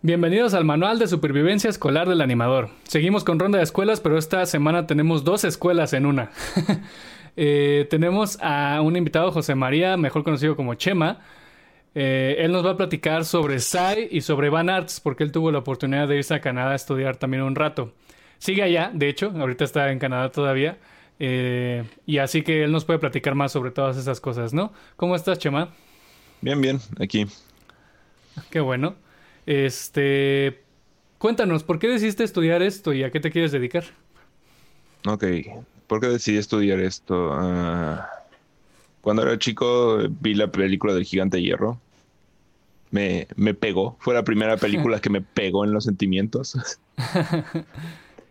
Bienvenidos al Manual de Supervivencia Escolar del Animador. Seguimos con ronda de escuelas, pero esta semana tenemos dos escuelas en una. Eh, tenemos a un invitado, José María, mejor conocido como Chema. Eh, él nos va a platicar sobre SAI y sobre Van Arts, porque él tuvo la oportunidad de irse a Canadá a estudiar también un rato. Sigue allá, de hecho, ahorita está en Canadá todavía. Eh, y así que él nos puede platicar más sobre todas esas cosas, ¿no? ¿Cómo estás, Chema? Bien, bien, aquí. Qué bueno. Este, cuéntanos, ¿por qué decidiste estudiar esto y a qué te quieres dedicar? Ok, ¿por qué decidí estudiar esto? Ah, cuando era chico vi la película del gigante de hierro. Me, me pegó. Fue la primera película que me pegó en los sentimientos.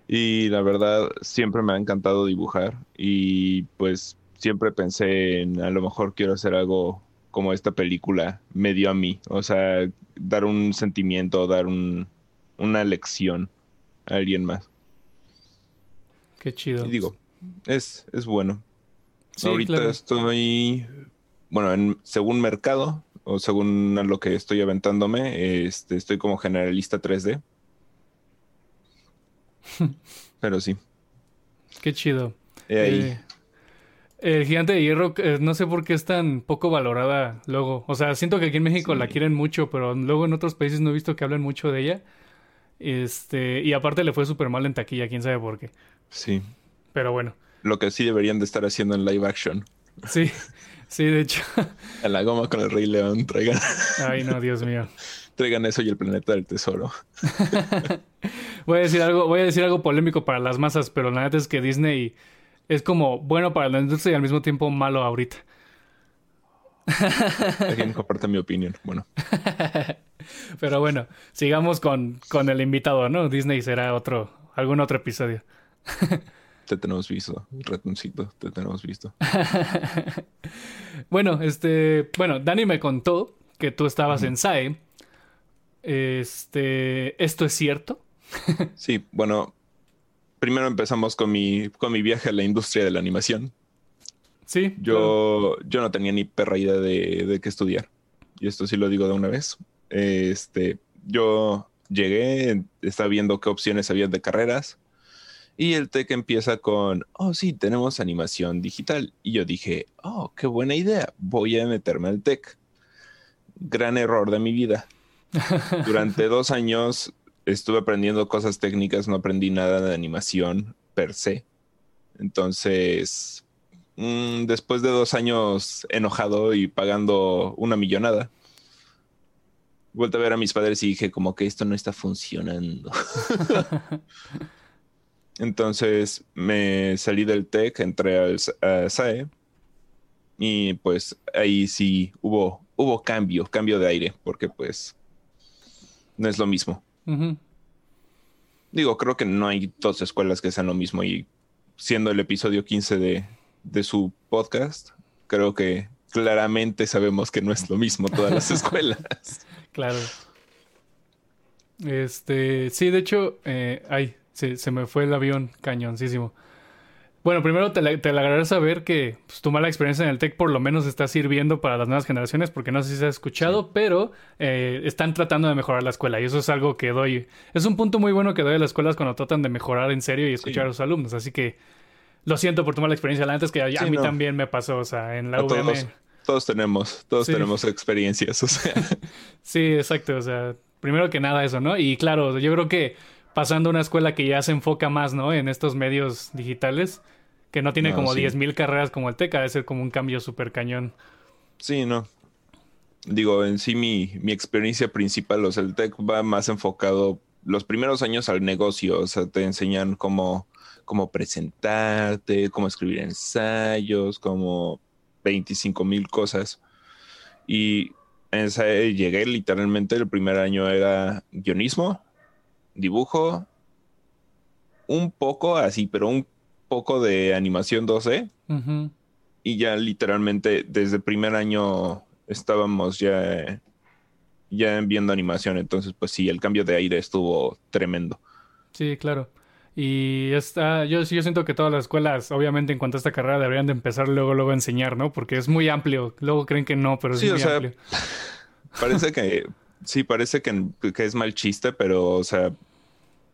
y la verdad, siempre me ha encantado dibujar. Y pues siempre pensé en a lo mejor quiero hacer algo como esta película me dio a mí. O sea, dar un sentimiento, dar un, una lección a alguien más. Qué chido. Y digo, es, es bueno. Ahorita estoy, bueno, en, según mercado o según lo que estoy aventándome, este, estoy como generalista 3D. Pero sí. Qué chido. Eh, el gigante de hierro, eh, no sé por qué es tan poco valorada luego. O sea, siento que aquí en México la quieren mucho, pero luego en otros países no he visto que hablen mucho de ella. Este, y aparte le fue súper mal en taquilla, quién sabe por qué. Sí. Pero bueno. Lo que sí deberían de estar haciendo en live action. Sí, sí, de hecho. En la goma con el Rey León, traigan. Ay, no, Dios mío. Traigan eso y el planeta del tesoro. voy a decir algo, voy a decir algo polémico para las masas, pero la neta es que Disney es como bueno para la industria y al mismo tiempo malo ahorita. Alguien comparte mi opinión. Bueno. Pero bueno, sigamos con, con el invitado, ¿no? Disney será otro, algún otro episodio. te tenemos visto, ratoncito, te tenemos visto. bueno, este, bueno, Dani me contó que tú estabas en SAE. Este, ¿esto es cierto? sí, bueno, primero empezamos con mi, con mi viaje a la industria de la animación. Sí. Yo, yo no tenía ni perra idea de, de qué estudiar. Y esto sí lo digo de una vez. Este, yo llegué, estaba viendo qué opciones había de carreras. Y el TEC empieza con, oh, sí, tenemos animación digital. Y yo dije, oh, qué buena idea, voy a meterme al TEC. Gran error de mi vida. Durante dos años estuve aprendiendo cosas técnicas, no aprendí nada de animación per se. Entonces, mm, después de dos años enojado y pagando una millonada, vuelto a ver a mis padres y dije como que esto no está funcionando. Entonces me salí del TEC, entré al SAE y pues ahí sí hubo, hubo cambio, cambio de aire, porque pues no es lo mismo. Digo, creo que no hay dos escuelas que sean lo mismo y siendo el episodio 15 de, de su podcast, creo que claramente sabemos que no es lo mismo todas las escuelas. claro. Este, sí, de hecho, eh, ay, se, se, me fue el avión cañoncísimo. Bueno, primero te, te alegraré saber que pues, tu mala experiencia en el TEC por lo menos está sirviendo para las nuevas generaciones, porque no sé si se ha escuchado, pero eh, están tratando de mejorar la escuela y eso es algo que doy. Es un punto muy bueno que doy a las escuelas cuando tratan de mejorar en serio y escuchar a los alumnos. Así que lo siento por tu mala experiencia. La antes que a, mí también me pasó, o sea, en la UVM. Todos, tenemos, todos tenemos experiencias, o sea. sí, exacto, o sea, primero que nada eso, ¿no? Y claro, yo creo que pasando a una escuela que ya se enfoca más, ¿no? En estos medios digitales que no tiene como 10.000 carreras como el TEC, debe ser como un cambio súper cañón. Sí, no. Digo, en sí mi, mi experiencia principal, o sea, el TEC va más enfocado los primeros años al negocio, o sea, te enseñan cómo, cómo presentarte, cómo escribir ensayos, como 25 mil cosas. Y en esa llegué literalmente, el primer año era guionismo, dibujo, un poco así, pero un poco de animación 2D. Y ya literalmente desde el primer año estábamos ya, ya viendo animación. Entonces, pues sí, el cambio de aire estuvo tremendo. Sí, claro. Y está, yo, yo siento que todas las escuelas, obviamente, en cuanto a esta carrera, deberían de empezar luego, luego a enseñar, ¿no? Porque es muy amplio. Luego creen que no, pero es muy amplio. Parece que Sí, parece que, que, es mal chiste, pero, o sea,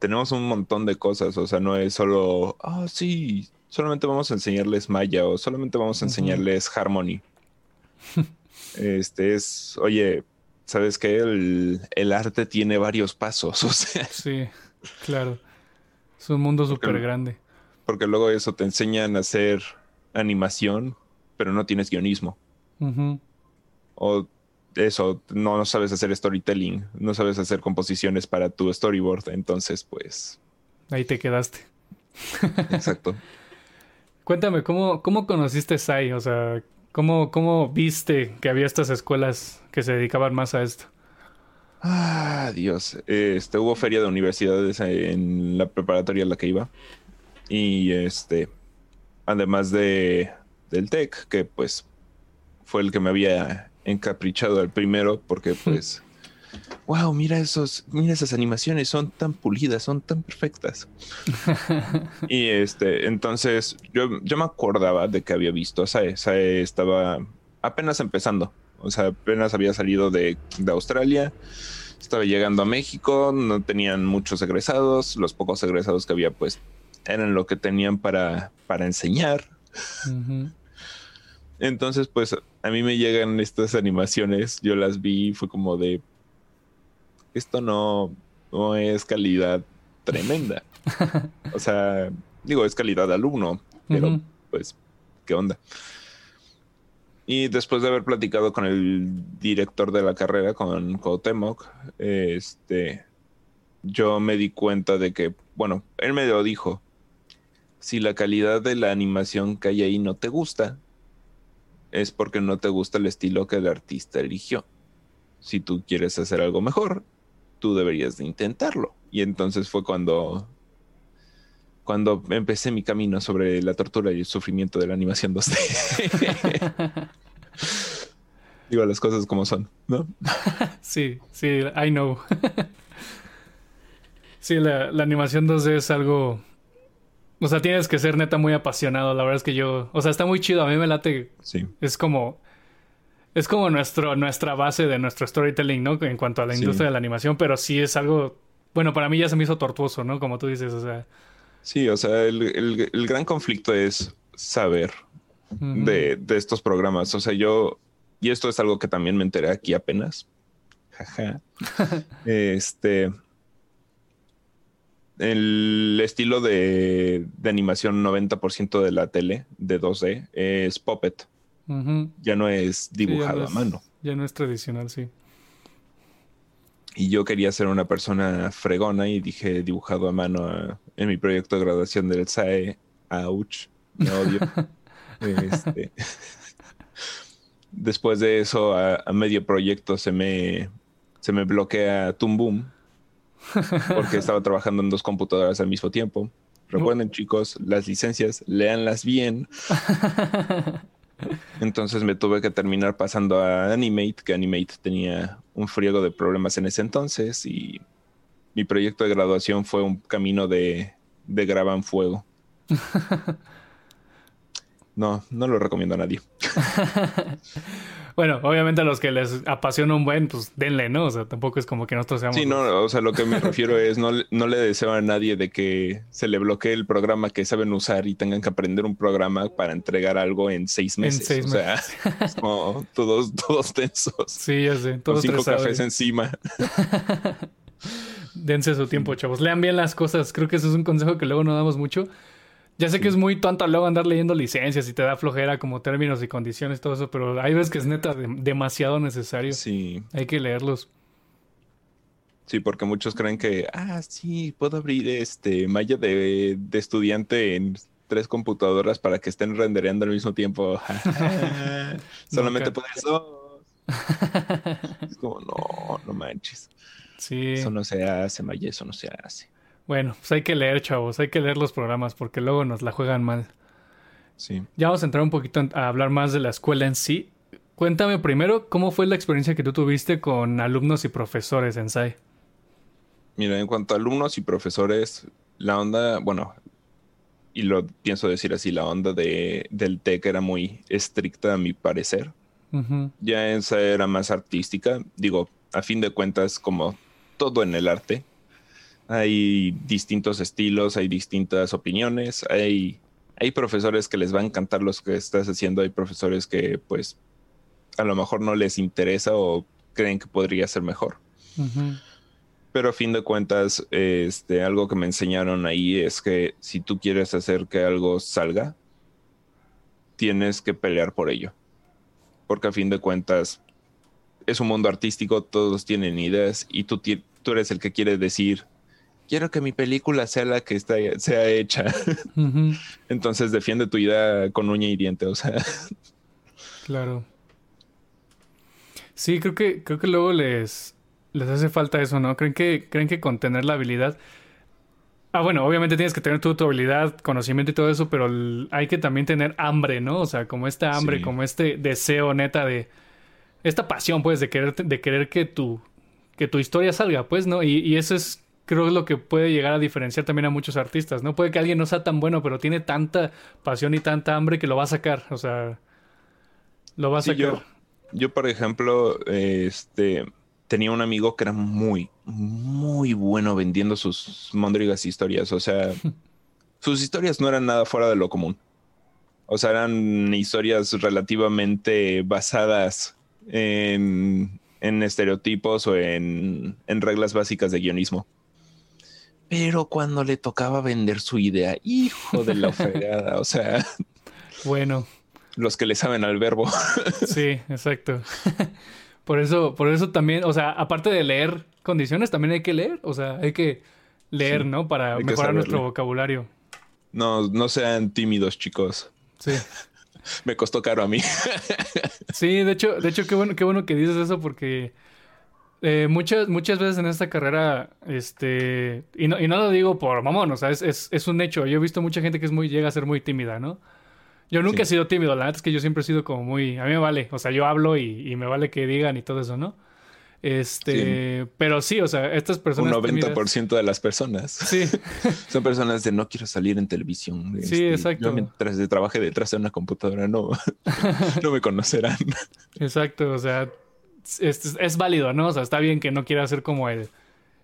tenemos un montón de cosas. O sea, no es solo, ah, sí, solamente vamos a enseñarles Maya o solamente vamos a enseñarles Harmony. este es, oye, ¿sabes qué? El, el, arte tiene varios pasos, o sea. Sí, claro. Es un mundo súper grande. Porque luego eso te enseñan a hacer animación, pero no tienes guionismo. O eso, no, sabes hacer storytelling, no sabes hacer composiciones para tu storyboard, entonces pues... Ahí te quedaste. Exacto. Cuéntame, ¿cómo, cómo conociste SAI? O sea, ¿cómo, ¿cómo viste que había estas escuelas que se dedicaban más a esto? Ah, Dios. Este, hubo feria de universidades en la preparatoria en la que iba. Y este, además de del TEC, que pues fue el que me había encaprichado al primero, porque pues, wow, mira esos, mira esas animaciones, son tan pulidas, son tan perfectas. y este, entonces yo, yo me acordaba de que había visto Sae. Sae estaba apenas empezando. O sea, apenas había salido de, de Australia estaba llegando a México, no tenían muchos egresados, los pocos egresados que había pues eran lo que tenían para, para enseñar. Entonces pues a mí me llegan estas animaciones, yo las vi fue como de, esto no, no es calidad tremenda. o sea, digo, es calidad de alumno, pero pues, ¿qué onda? Y después de haber platicado con el director de la carrera, con Cotemoc, este, yo me di cuenta de que, bueno, él me lo dijo, si la calidad de la animación que hay ahí no te gusta, es porque no te gusta el estilo que el artista eligió. Si tú quieres hacer algo mejor, tú deberías de intentarlo. Y entonces fue cuando cuando empecé mi camino sobre la tortura y el sufrimiento de la animación 2D. Digo las cosas como son, ¿no? sí, sí, I know. sí, la, animación 2D es algo... O sea, tienes que ser neta muy apasionado. La verdad es que yo... O sea, está muy chido. A mí me late... Sí. Es como... Es como nuestro, nuestra base de nuestro storytelling, ¿no? En cuanto a la industria de la animación, pero sí es algo... Bueno, para mí ya se me hizo tortuoso, ¿no? Como tú dices, o sea... Sí, o sea, el, gran conflicto es saber de, estos programas. O sea, yo, y esto es algo que también me enteré aquí apenas. Jaja. este. El estilo de, animación 90% de la tele de 2D es Puppet. Ya no es dibujado a mano. Ya no es tradicional, sí. Y yo quería ser una persona fregona y dije dibujado a mano en mi proyecto de graduación del SAE. Ouch, me odio. Este, después de eso, a, medio proyecto se me, se me bloquea Boom porque estaba trabajando en dos computadoras al mismo tiempo. Recuerden, chicos, las licencias, léanlas bien. Entonces me tuve que terminar pasando a Animate, que Animate tenía un friego de problemas en ese entonces y mi proyecto de graduación fue un camino de, de graba en fuego. No, no lo recomiendo a nadie. Bueno, obviamente a los que les apasiona un buen, pues denle, ¿no? O sea, tampoco es como que nosotros seamos. Sí, no, o sea, lo que me refiero es no, no le deseo a nadie de que se le bloquee el programa que saben usar y tengan que aprender un programa para entregar algo en seis meses. En seis o sea, es como todos, todos tensos. Sí, ya sé. Todos con cinco cafés encima. Dense su tiempo, chavos. Lean bien las cosas. Creo que eso es un consejo que luego no damos mucho. Ya sé que es muy tonto luego andar leyendo licencias y te da flojera como términos y condiciones, todo eso, pero hay veces que es neta demasiado necesario. Sí. Hay que leerlos. Sí, porque muchos creen que, ah, sí, puedo abrir este malla de, estudiante en tres computadoras para que estén rendereando al mismo tiempo. Solamente puedes dos. es como, no, no manches. Sí. Eso no se hace, Maya, eso no se hace. Bueno, pues hay que leer, chavos, hay que leer los programas porque luego nos la juegan mal. Sí. Ya vamos a entrar un poquito a hablar más de la escuela en sí. Cuéntame primero cómo fue la experiencia que tú tuviste con alumnos y profesores en SAI. Mira, en cuanto a alumnos y profesores, la onda, bueno, y lo pienso decir así, la onda de, del TEC era muy estricta a mi parecer. Ya en SAI era más artística. Digo, a fin de cuentas, como todo en el arte, hay distintos estilos, hay distintas opiniones, hay, hay profesores que les va a encantar los que estás haciendo, hay profesores que pues a lo mejor no les interesa o creen que podría ser mejor. Pero a fin de cuentas, este, algo que me enseñaron ahí es que si tú quieres hacer que algo salga, tienes que pelear por ello. Porque a fin de cuentas, es un mundo artístico, todos tienen ideas y tú, tú eres el que quiere decir, quiero que mi película sea la que está, sea hecha. Entonces defiende tu idea con uña y diente, o sea. Claro. Sí, creo que, creo que luego les, les hace falta eso, ¿no? ¿Creen que, creen que con tener la habilidad... Ah, bueno, obviamente tienes que tener tu, tu habilidad, conocimiento y todo eso, pero hay que también tener hambre, ¿no? O sea, como esta hambre, como este deseo neta de... Esta pasión, pues, de querer, de querer que tu, que tu historia salga, pues, ¿no? Y, y eso es, creo, lo que puede llegar a diferenciar también a muchos artistas, ¿no? Puede que alguien no sea tan bueno, pero tiene tanta pasión y tanta hambre que lo va a sacar, o sea, lo va a sacar. Yo, yo, por ejemplo, este tenía un amigo que era muy, muy bueno vendiendo sus mondrigas historias. O sea, sus historias no eran nada fuera de lo común. O sea, eran historias relativamente basadas en, en estereotipos o en, en reglas básicas de guionismo. Pero cuando le tocaba vender su idea, hijo de la fregada, o sea. Bueno. Los que le saben al verbo. Sí, exacto. Por eso, por eso también, o sea, aparte de leer condiciones, también hay que leer. O sea, hay que leer, ¿no? Para mejorar nuestro vocabulario. No, no sean tímidos, chicos. Sí. Me costó caro a mí. sí, de hecho, de hecho, qué bueno, qué bueno que dices eso porque eh, muchas, muchas veces en esta carrera, este, y no, y no lo digo por mamón, o sea, es, es, es un hecho. Yo he visto mucha gente que es muy, llega a ser muy tímida, ¿no? Yo nunca he sido tímido, la verdad es que yo siempre he sido como muy... A mí me vale, o sea, yo hablo y, me vale que digan y todo eso, ¿no? Este, pero sí, o sea, estas personas... Un 90% de las personas. Sí. Son personas de no quiero salir en televisión. Sí, este, exacto. Yo mientras de trabaje detrás de una computadora no, no me conocerán. Exacto, o sea, es, es, válido, ¿no? O sea, está bien que no quiera ser como el,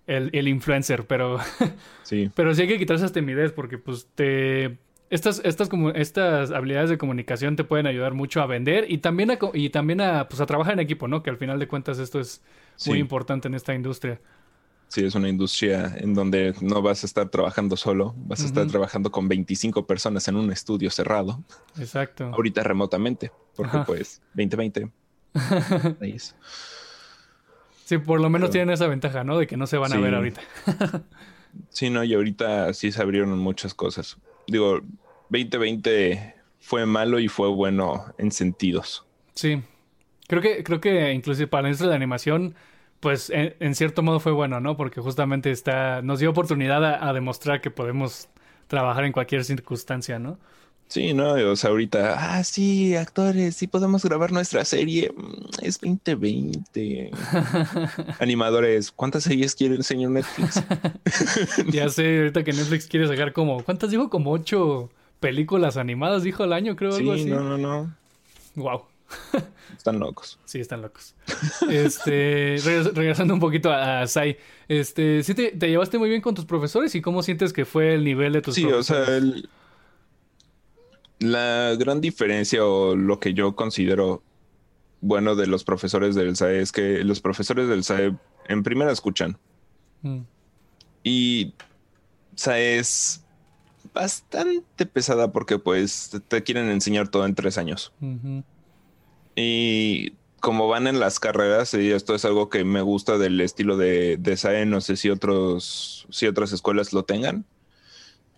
el, el influencer, pero... sí. Pero sí hay que quitar esa timidez porque pues te estas, estas, como, estas habilidades de comunicación te pueden ayudar mucho a vender y también a, y también a, pues, a trabajar en equipo, ¿no? Que al final de cuentas esto es muy importante en esta industria. Sí, es una industria en donde no vas a estar trabajando solo, vas a estar trabajando con 25 personas en un estudio cerrado. Exacto. Ahorita remotamente, porque pues 2020. Ahí es. Sí, por lo menos tienen esa ventaja, ¿no? De que no se van a ver ahorita. sí, no, y ahorita sí se abrieron muchas cosas digo, 2020 fue malo y fue bueno en sentidos. Sí. Creo que, creo que inclusive para la industria de animación, pues en, cierto modo fue bueno, ¿no? Porque justamente está, nos dio oportunidad a demostrar que podemos trabajar en cualquier circunstancia, ¿no? Sí, no, o sea, ahorita, ah, sí, actores, sí podemos grabar nuestra serie. Mm, es 2020. Animadores, ¿cuántas series quiere el señor Netflix? ya sé, ahorita que Netflix quiere sacar como, ¿cuántas dijo? Como ocho películas animadas, dijo el año, creo, algo así. No, no, no. Wow. Están locos. Sí, están locos. Este, regresando un poquito a, Sai, este, ¿sí te, llevaste muy bien con tus profesores y cómo sientes que fue el nivel de tus profesores? Sí, o sea, el, la gran diferencia o lo que yo considero bueno de los profesores del SAE es que los profesores del SAE en primera escuchan. Mm. Y SAE es bastante pesada porque pues te quieren enseñar todo en tres años. Y como van en las carreras, y esto es algo que me gusta del estilo de, de SAE, no sé si otros, si otras escuelas lo tengan.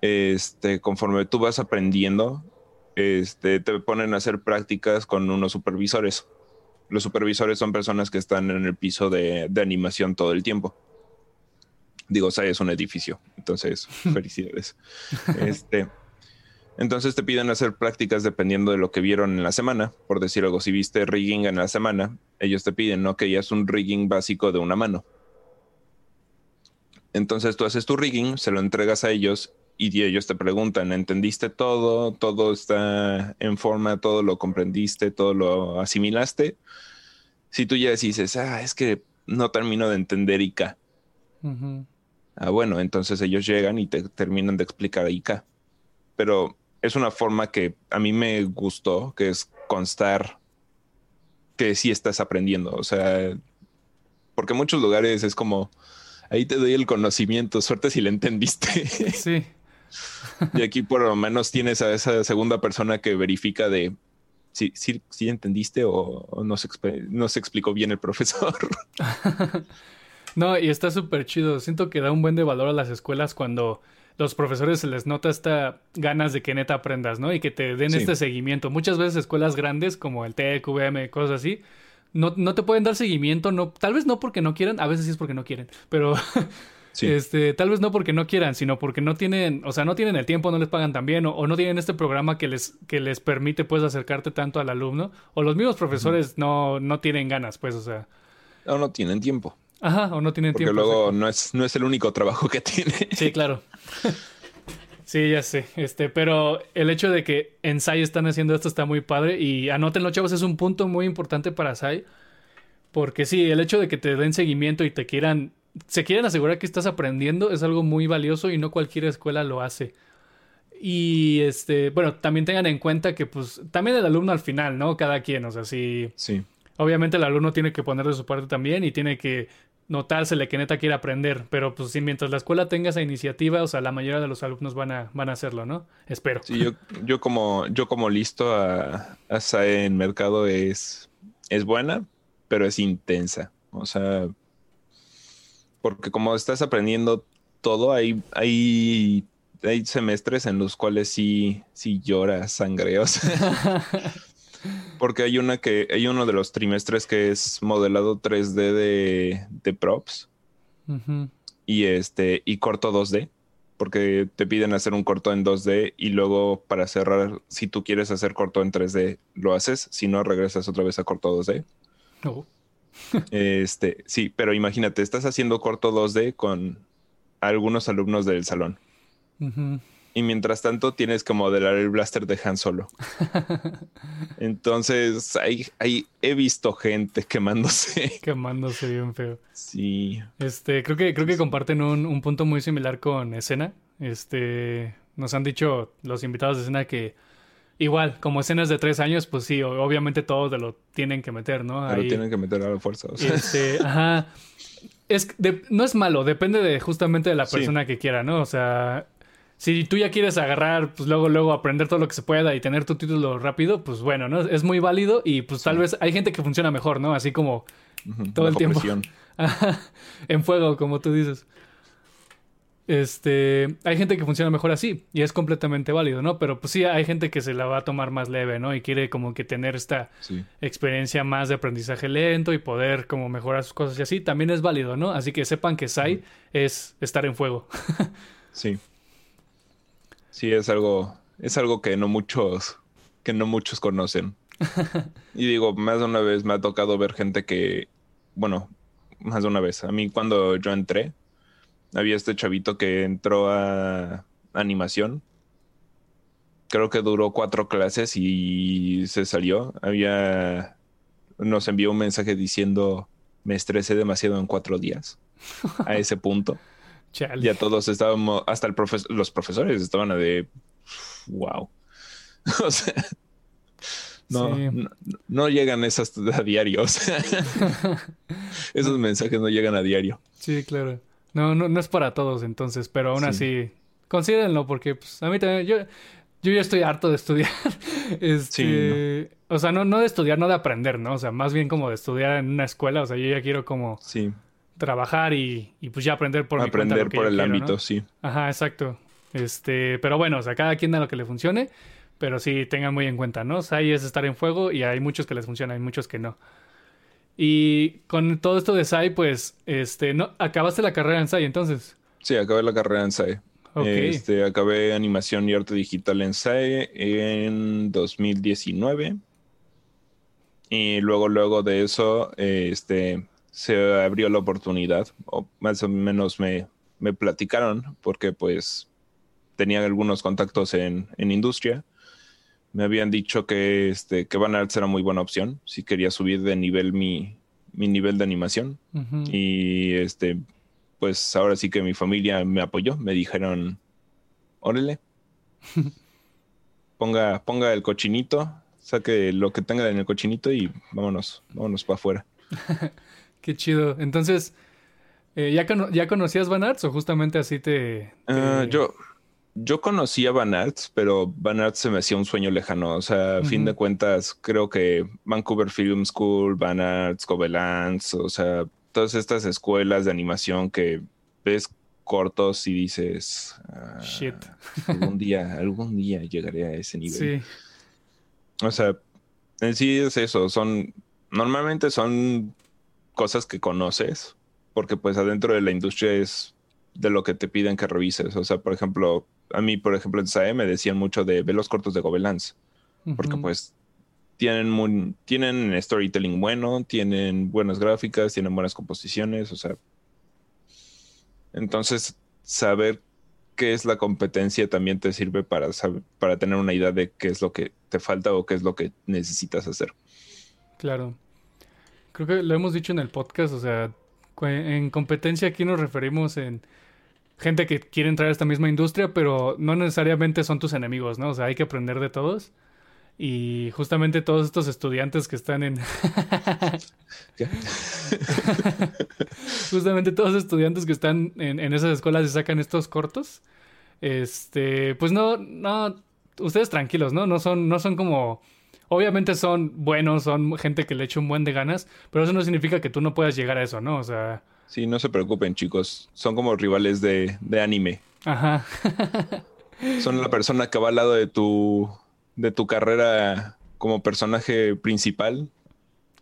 Este, conforme tú vas aprendiendo, este, te ponen a hacer prácticas con unos supervisores. Los supervisores son personas que están en el piso de, animación todo el tiempo. Digo, o sea, es un edificio, entonces felicidades. este, entonces te piden hacer prácticas dependiendo de lo que vieron en la semana. Por decir algo, si viste rigging en la semana, ellos te piden, ¿no? Que ya es un rigging básico de una mano. Entonces tú haces tu rigging, se lo entregas a ellos y ellos te preguntan, ¿entendiste todo? ¿Todo está en forma? ¿Todo lo comprendiste? ¿Todo lo asimilaste? Si tú ya dices, ah, es que no termino de entender IK. Ah, bueno, entonces ellos llegan y te terminan de explicar IK. Pero es una forma que a mí me gustó, que es constar que sí estás aprendiendo. O sea, porque en muchos lugares es como, ahí te doy el conocimiento, suerte si le entendiste. Sí. y aquí por lo menos tienes a esa segunda persona que verifica de si, si, si entendiste o, no, se, no se explicó bien el profesor. no, y está súper chido. Siento que da un buen de valor a las escuelas cuando los profesores se les nota esta ganas de que neta aprendas, ¿no? Y que te den este seguimiento. Muchas veces escuelas grandes como el TEC, cosas así, no, no te pueden dar seguimiento, no, tal vez no porque no quieran, a veces sí es porque no quieren, pero este, tal vez no porque no quieran, sino porque no tienen, o sea, no tienen el tiempo, no les pagan tan bien, o, no tienen este programa que les, que les permite pues acercarte tanto al alumno, o los mismos profesores no, no tienen ganas, pues, o sea. O no tienen tiempo. Ajá, o no tienen tiempo. Porque luego no es, no es el único trabajo que tiene. Sí, claro. Sí, ya sé. Este, pero el hecho de que en SAI están haciendo esto está muy padre. Y anótenlo, chavos, es un punto muy importante para SAI. Porque sí, el hecho de que te den seguimiento y te quieran. Se quieren asegurar que estás aprendiendo es algo muy valioso y no cualquier escuela lo hace. Y este, bueno, también tengan en cuenta que, pues, también el alumno al final, ¿no? Cada quien, o sea, sí. Sí. Obviamente el alumno tiene que poner de su parte también y tiene que notársele que neta quiere aprender, pero pues si mientras la escuela tenga esa iniciativa, o sea, la mayoría de los alumnos van a, van a hacerlo, ¿no? Espero. Sí, yo, yo como, yo como listo a, a en mercado es, es buena, pero es intensa. O sea, porque como estás aprendiendo todo, hay, hay, hay semestres en los cuales sí, sí lloras sangre. O sea, Porque hay una que, hay uno de los trimestres que es modelado 3D de, de props. Y este, y corto 2D. Porque te piden hacer un corto en 2D y luego para cerrar, si tú quieres hacer corto en 3D, lo haces. Si no, regresas otra vez a corto 2D. Este, sí, pero imagínate, estás haciendo corto 2D con algunos alumnos del salón. Y mientras tanto tienes que modelar el blaster de Han Solo. Entonces, ahí, ahí he visto gente quemándose. Quemándose bien feo. Sí. Este, creo que, creo que comparten un, un punto muy similar con escena. Este, nos han dicho los invitados de escena que igual, como escenas de tres años, pues sí, obviamente todos lo tienen que meter, ¿no? Pero tienen que meter a la fuerza. Este, ajá. Es, no es malo, depende de justamente de la persona que quiera, ¿no? O sea, si tú ya quieres agarrar, pues luego, luego aprender todo lo que se pueda y tener tu título rápido, pues bueno, ¿no? Es muy válido y pues tal vez hay gente que funciona mejor, ¿no? Así como todo el tiempo. en fuego, como tú dices. Este, hay gente que funciona mejor así y es completamente válido, ¿no? Pero pues sí, hay gente que se la va a tomar más leve, ¿no? Y quiere como que tener esta experiencia más de aprendizaje lento y poder como mejorar sus cosas y así, también es válido, ¿no? Así que sepan que SAI es estar en fuego. sí. Sí, es algo, es algo que no muchos, que no muchos conocen. y digo, más de una vez me ha tocado ver gente que, bueno, más de una vez. A mí cuando yo entré, había este chavito que entró a animación. Creo que duró cuatro clases y se salió. Había, nos envió un mensaje diciendo, me estresé demasiado en cuatro días. A ese punto. Ya todos estábamos, hasta el los profesores estaban de wow. o sea, no, no, llegan esas a diario. esos mensajes no llegan a diario. Sí, claro. No, no, no es para todos entonces, pero aún así, considérenlo porque pues, a mí también, yo, yo ya estoy harto de estudiar. este, O sea, no, no de estudiar, no de aprender, ¿no? O sea, más bien como de estudiar en una escuela. O sea, yo ya quiero como sí trabajar y, y pues ya aprender por aprender por el ámbito, sí. Ajá, exacto. Este, pero bueno, o sea, cada quien da lo que le funcione, pero sí tengan muy en cuenta, ¿no? O sea, ahí es estar en fuego y hay muchos que les funciona, hay muchos que no. Y con todo esto de SAI, pues, este, no, acabaste la carrera en SAI entonces. Sí, acabé la carrera en SAI. Este, acabé animación y arte digital en SAI en 2019. Y luego, luego de eso, este, se abrió la oportunidad, o más o menos me, me platicaron, porque pues tenía algunos contactos en, en, industria. Me habían dicho que, este, que Van Arts era muy buena opción si quería subir de nivel mi, mi nivel de animación. Y este, pues ahora sí que mi familia me apoyó, me dijeron, órale, ponga, ponga el cochinito, saque lo que tenga en el cochinito y vámonos, vámonos para afuera. Qué chido. Entonces, eh, ¿ya, ¿ya conocías Van Arts o justamente así te...? Ah, yo, yo conocía Van Arts, pero Van Arts se me hacía un sueño lejano. O sea, a fin de cuentas, creo que Vancouver Film School, Van Arts, Covelance, o sea, todas estas escuelas de animación que ves cortos y dices, ah, shit, algún día, algún día llegaré a ese nivel. Sí. O sea, en sí es eso, son, normalmente son cosas que conoces, porque pues adentro de la industria es de lo que te piden que revises. O sea, por ejemplo, a mí, por ejemplo, en SAE me decían mucho de ver los cortos de Gobelins, porque pues tienen, tienen storytelling bueno, tienen buenas gráficas, tienen buenas composiciones, o sea. Entonces, saber qué es la competencia también te sirve para, para tener una idea de qué es lo que te falta o qué es lo que necesitas hacer. Claro. Creo que lo hemos dicho en el podcast, o sea, en competencia aquí nos referimos en gente que quiere entrar a esta misma industria, pero no necesariamente son tus enemigos, ¿no? O sea, hay que aprender de todos. Y justamente todos estos estudiantes que están en... justamente todos los estudiantes que están en, esas escuelas y sacan estos cortos. Este, pues no, no, ustedes tranquilos, ¿no? No son, no son como... Obviamente son buenos, son gente que le echa un buen de ganas, pero eso no significa que tú no puedas llegar a eso, ¿no? O sea... Sí, no se preocupen, chicos. Son como rivales de, de anime. Ajá. son la persona que va al lado de tu de tu carrera como personaje principal.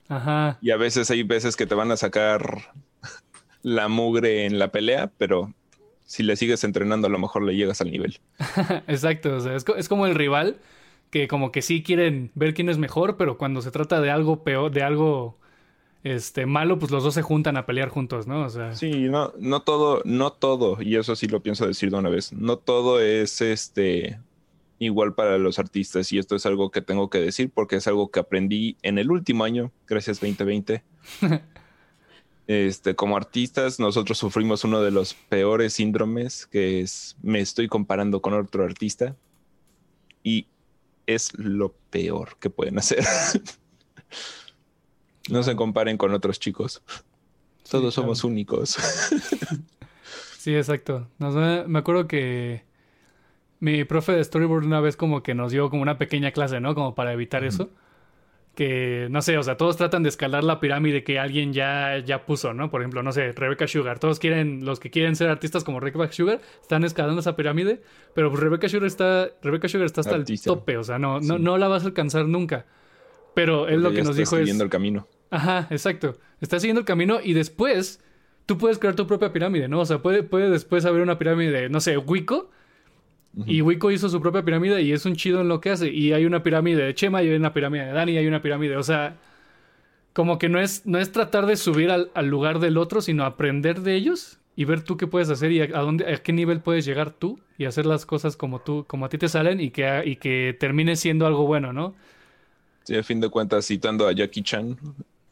Ajá. Y a veces hay veces que te van a sacar la mugre en la pelea, pero si le sigues entrenando a lo mejor le llegas al nivel. Exacto, o sea, es, como el rival que como que sí quieren ver quién es mejor, pero cuando se trata de algo peor, de algo este malo, pues los dos se juntan a pelear juntos, ¿no? O sea. Sí, no, no todo, no todo, y eso sí lo pienso decir de una vez, no todo es este igual para los artistas y esto es algo que tengo que decir porque es algo que aprendí en el último año, gracias 2020. este, como artistas nosotros sufrimos uno de los peores síndromes que es me estoy comparando con otro artista y es lo peor que pueden hacer. no se comparen con otros chicos. Todos somos únicos. sí, exacto. me acuerdo que mi profe de storyboard una vez como que nos dio como una pequeña clase, ¿no? Como para evitar eso. Que, no sé, o sea, todos tratan de escalar la pirámide que alguien ya, ya puso, ¿no? Por ejemplo, no sé, Rebecca Sugar. Todos quieren, los que quieren ser artistas como Rebecca Sugar, están escalando esa pirámide. Pero pues Rebecca Sugar está, Rebecca Sugar está hasta el tope, o sea, no, no, no la vas a alcanzar nunca. Pero él lo que nos dijo es... el camino. Ajá, exacto. Está siguiendo el camino y después tú puedes crear tu propia pirámide, ¿no? O sea, puede, puede después haber una pirámide, no sé, Wicco y Wicco hizo su propia pirámide y es un chido en lo que hace. Y hay una pirámide de Chema, y hay una pirámide de Dani, y hay una pirámide. O sea, como que no es, no es tratar de subir al, lugar del otro, sino aprender de ellos y ver tú qué puedes hacer y a, dónde, a qué nivel puedes llegar tú y hacer las cosas como tú, como a ti te salen y que, y que termine siendo algo bueno, ¿no? Sí, a fin de cuentas, citando a Jackie Chan,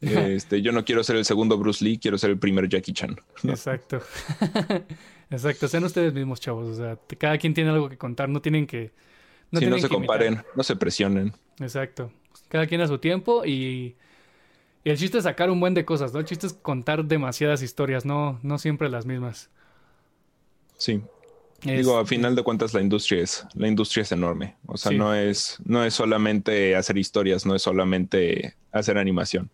este, yo no quiero ser el segundo Bruce Lee, quiero ser el primer Jackie Chan. Exacto. Exacto, sean ustedes mismos, chavos. O sea, cada quien tiene algo que contar, no tienen que. No, no se comparen, no se presionen. Exacto. Cada quien a su tiempo y, y. el chiste es sacar un buen de cosas, ¿no? El chiste es contar demasiadas historias, no, no siempre las mismas. Sí. Digo, a final de cuentas la industria es, la industria es enorme. O sea, no es, no es solamente hacer historias, no es solamente hacer animación.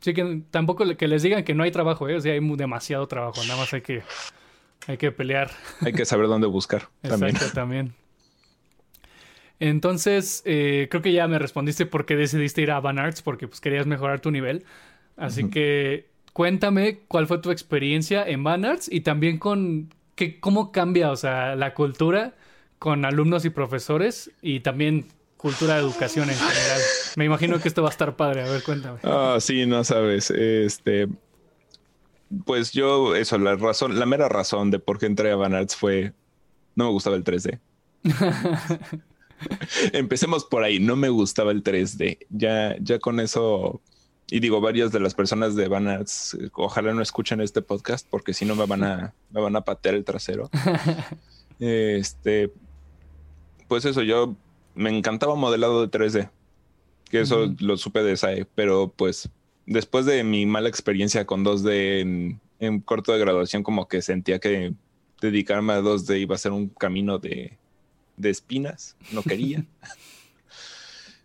Sí, que tampoco que les digan que no hay trabajo, ¿eh? O sea, hay demasiado trabajo, nada más hay que hay que pelear. Hay que saber dónde buscar. Exacto, también. Entonces, eh, creo que ya me respondiste por qué decidiste ir a Van Arts, porque pues querías mejorar tu nivel. Así que cuéntame cuál fue tu experiencia en Van Arts y también con qué, cómo cambia, o sea, la cultura con alumnos y profesores y también cultura de educación en general. Me imagino que esto va a estar padre. A ver, cuéntame. Ah, sí, no sabes. Este, pues yo, eso, la razón, la mera razón de por qué entré a Van Arts fue, no me gustaba el 3D. Empecemos por ahí, no me gustaba el 3D. Ya, ya con eso y digo, varias de las personas de Banats, ojalá no escuchen este podcast porque si no me van a, me van a patear el trasero. este, pues eso, yo me encantaba modelado de 3D, que eso lo supe de SAE, pero pues después de mi mala experiencia con 2D en, en corto de graduación, como que sentía que dedicarme a 2D iba a ser un camino de, de espinas, no quería.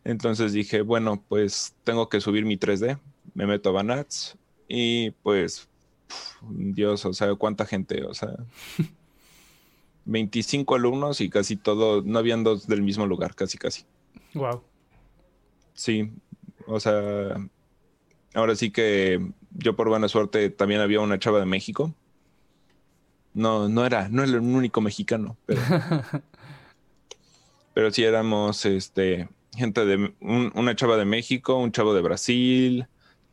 Entonces dije, bueno, pues tengo que subir mi 3D, me meto a Banats y pues, Dios, o sea, cuánta gente, o sea, 25 alumnos y casi todo, no habían dos del mismo lugar, casi, casi. Wow. Sí, o sea, ahora sí que yo por buena suerte también había una chava de México. No, no era, no era el único mexicano, pero, pero sí éramos, este, gente de una chava de México, un chavo de Brasil,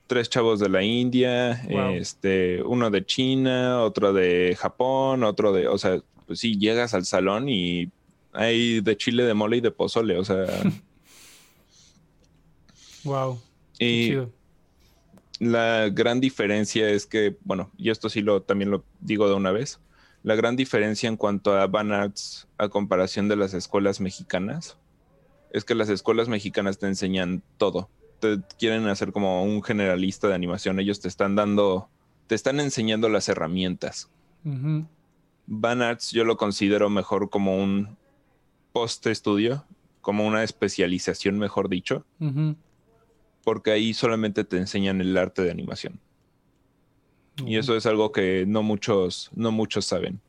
tres chavos de la India, este, uno de China, otro de Japón, otro de, o sea, pues sí, llegas al salón y hay de chile, de mole y de pozole, o sea. wow. Y la gran diferencia es que, bueno, y esto sí lo también lo digo de una vez. La gran diferencia en cuanto a Van Arts a comparación de las escuelas mexicanas es que las escuelas mexicanas te enseñan todo. Te quieren hacer como un generalista de animación. Ellos te están dando, te están enseñando las herramientas. Van Arts yo lo considero mejor como un post estudio, como una especialización, mejor dicho, porque ahí solamente te enseñan el arte de animación. Y eso es algo que no muchos, no muchos saben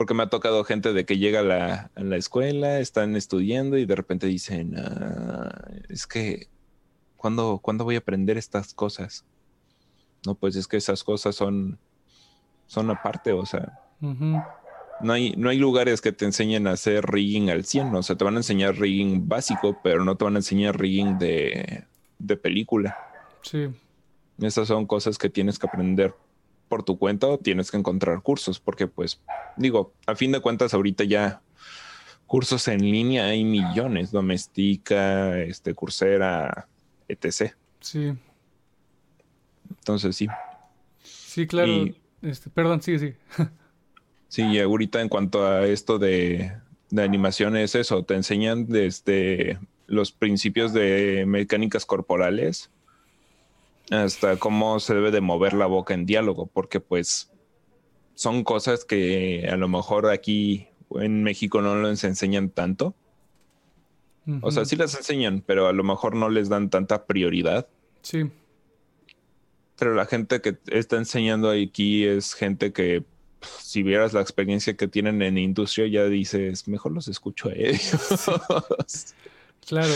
porque me ha tocado gente de que llega a la, escuela, están estudiando y de repente dicen, ah, es que, ¿cuándo, ¿cuándo voy a aprender estas cosas? No, pues es que esas cosas son, son aparte, o sea, no, hay, no hay lugares que te enseñen a hacer rigging al 100, o sea, te van a enseñar rigging básico, pero no te van a enseñar rigging de, de película. Sí. Esas son cosas que tienes que aprender por tu cuenta o tienes que encontrar cursos, porque pues digo, a fin de cuentas ahorita ya cursos en línea hay millones, Domestica, este, Coursera, etc. Sí. Entonces sí. Sí, claro. este, perdón, sí, sí. sí, ahorita en cuanto a esto de, de animación es eso, te enseñan desde los principios de mecánicas corporales hasta cómo se debe de mover la boca en diálogo, porque pues son cosas que a lo mejor aquí en México no les enseñan tanto. O sea, sí las enseñan, pero a lo mejor no les dan tanta prioridad. Sí. Pero la gente que está enseñando aquí es gente que si vieras la experiencia que tienen en industria ya dices, mejor los escucho a ellos. Claro.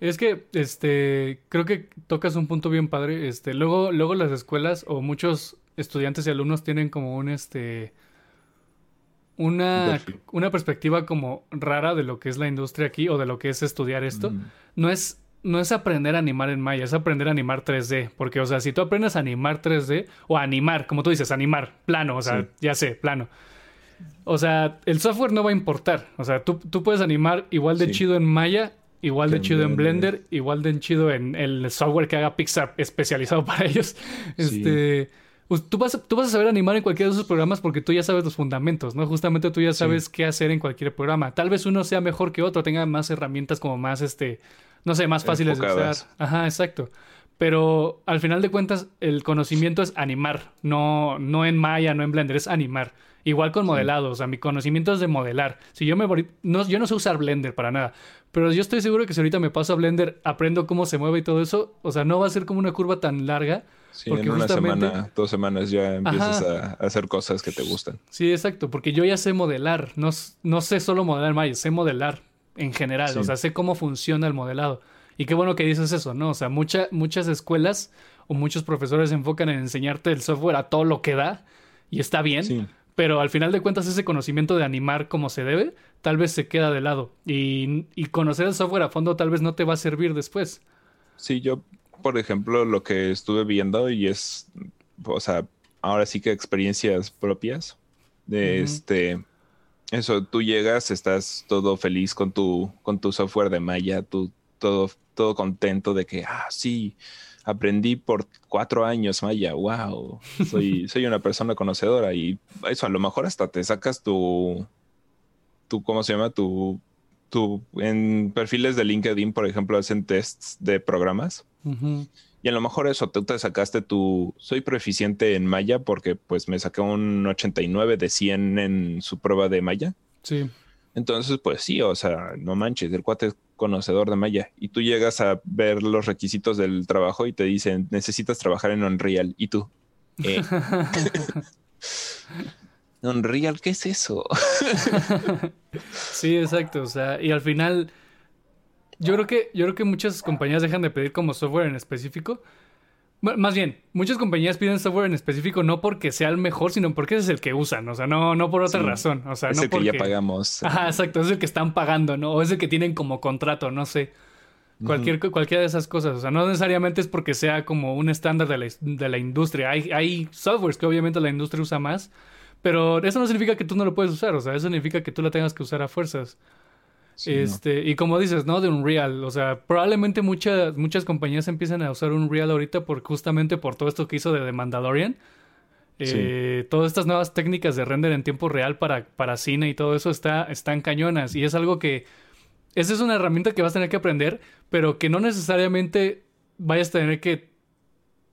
Es que, este, creo que tocas un punto bien padre. Este, luego, luego las escuelas o muchos estudiantes y alumnos tienen como un, este, una, una perspectiva como rara de lo que es la industria aquí o de lo que es estudiar esto. No es, no es aprender a animar en Maya, es aprender a animar 3D. Porque, o sea, si tú aprendes a animar 3D o a animar, como tú dices, animar, plano, o sea, ya sé, plano. O sea, el software no va a importar. O sea, tú, tú puedes animar igual de chido en Maya Igual de chido en Blender, igual de chido en el software que haga Pixar especializado para ellos. Este, pues, tú, vas, tú vas a saber animar en cualquiera de esos programas porque tú ya sabes los fundamentos, ¿no? Justamente tú ya sabes qué hacer en cualquier programa. Tal vez uno sea mejor que otro, tenga más herramientas como más, este, no sé, más fáciles de usar. Ajá, exacto. Pero al final de cuentas, el conocimiento es animar, no, no en Maya, no en Blender, es animar. Igual con modelado, o sea, mi conocimiento es de modelar. Si yo me no, yo no sé usar Blender para nada, pero yo estoy seguro que si ahorita me paso a Blender, aprendo cómo se mueve y todo eso, o sea, no va a ser como una curva tan larga. Sí, en una semana, dos semanas ya empiezas a, hacer cosas que te gustan. Sí, exacto, porque yo ya sé modelar, no, no sé solo modelar Maya, sé modelar en general, o sea, sé cómo funciona el modelado. Y qué bueno que dices eso, ¿no? O sea, muchas escuelas o muchos profesores se enfocan en enseñarte el software a todo lo que da y está bien. Sí pero al final de cuentas ese conocimiento de animar como se debe, tal vez se queda de lado. Y, conocer el software a fondo tal vez no te va a servir después. Sí, yo, por ejemplo, lo que estuve viendo y es, o sea, ahora sí que experiencias propias de este... Eso, tú llegas, estás todo feliz con tu, con tu software de Maya, tú todo, todo contento de que, ah, sí, aprendí por cuatro años Maya, wow, soy, soy una persona conocedora y eso a lo mejor hasta te sacas tu, tu ¿cómo se llama? Tu, tu, en perfiles de LinkedIn, por ejemplo, hacen tests de programas. Y a lo mejor eso, tú te sacaste tu, soy proficiente en Maya porque pues me saqué un 89 de 100 en su prueba de Maya. Sí. Entonces, pues sí, o sea, no manches, el cuate es conocedor de Maya. Y tú llegas a ver los requisitos del trabajo y te dicen, necesitas trabajar en Unreal. Y tú, eh. Unreal, ¿qué es eso? sí, exacto. O sea, y al final yo creo que, yo creo que muchas compañías dejan de pedir como software en específico. Más bien, muchas compañías piden software en específico no porque sea el mejor, sino porque ese es el que usan, o sea, no, no por otra razón. O sea, es no el que ya pagamos. Ajá, exacto, es el que están pagando, ¿no? O es el que tienen como contrato, no sé. Cualquier, cualquiera de esas cosas. O sea, no necesariamente es porque sea como un estándar de la, de la industria. Hay, hay softwares que obviamente la industria usa más, pero eso no significa que tú no lo puedes usar. O sea, eso significa que tú la tengas que usar a fuerzas este, y como dices, ¿no? De Unreal. O sea, probablemente muchas, muchas compañías empiecen a usar Unreal ahorita por justamente por todo esto que hizo de The Mandalorian. Eh, todas estas nuevas técnicas de render en tiempo real para, para cine y todo eso está, están cañonas. Y es algo que. Esa es una herramienta que vas a tener que aprender, pero que no necesariamente vayas a tener que.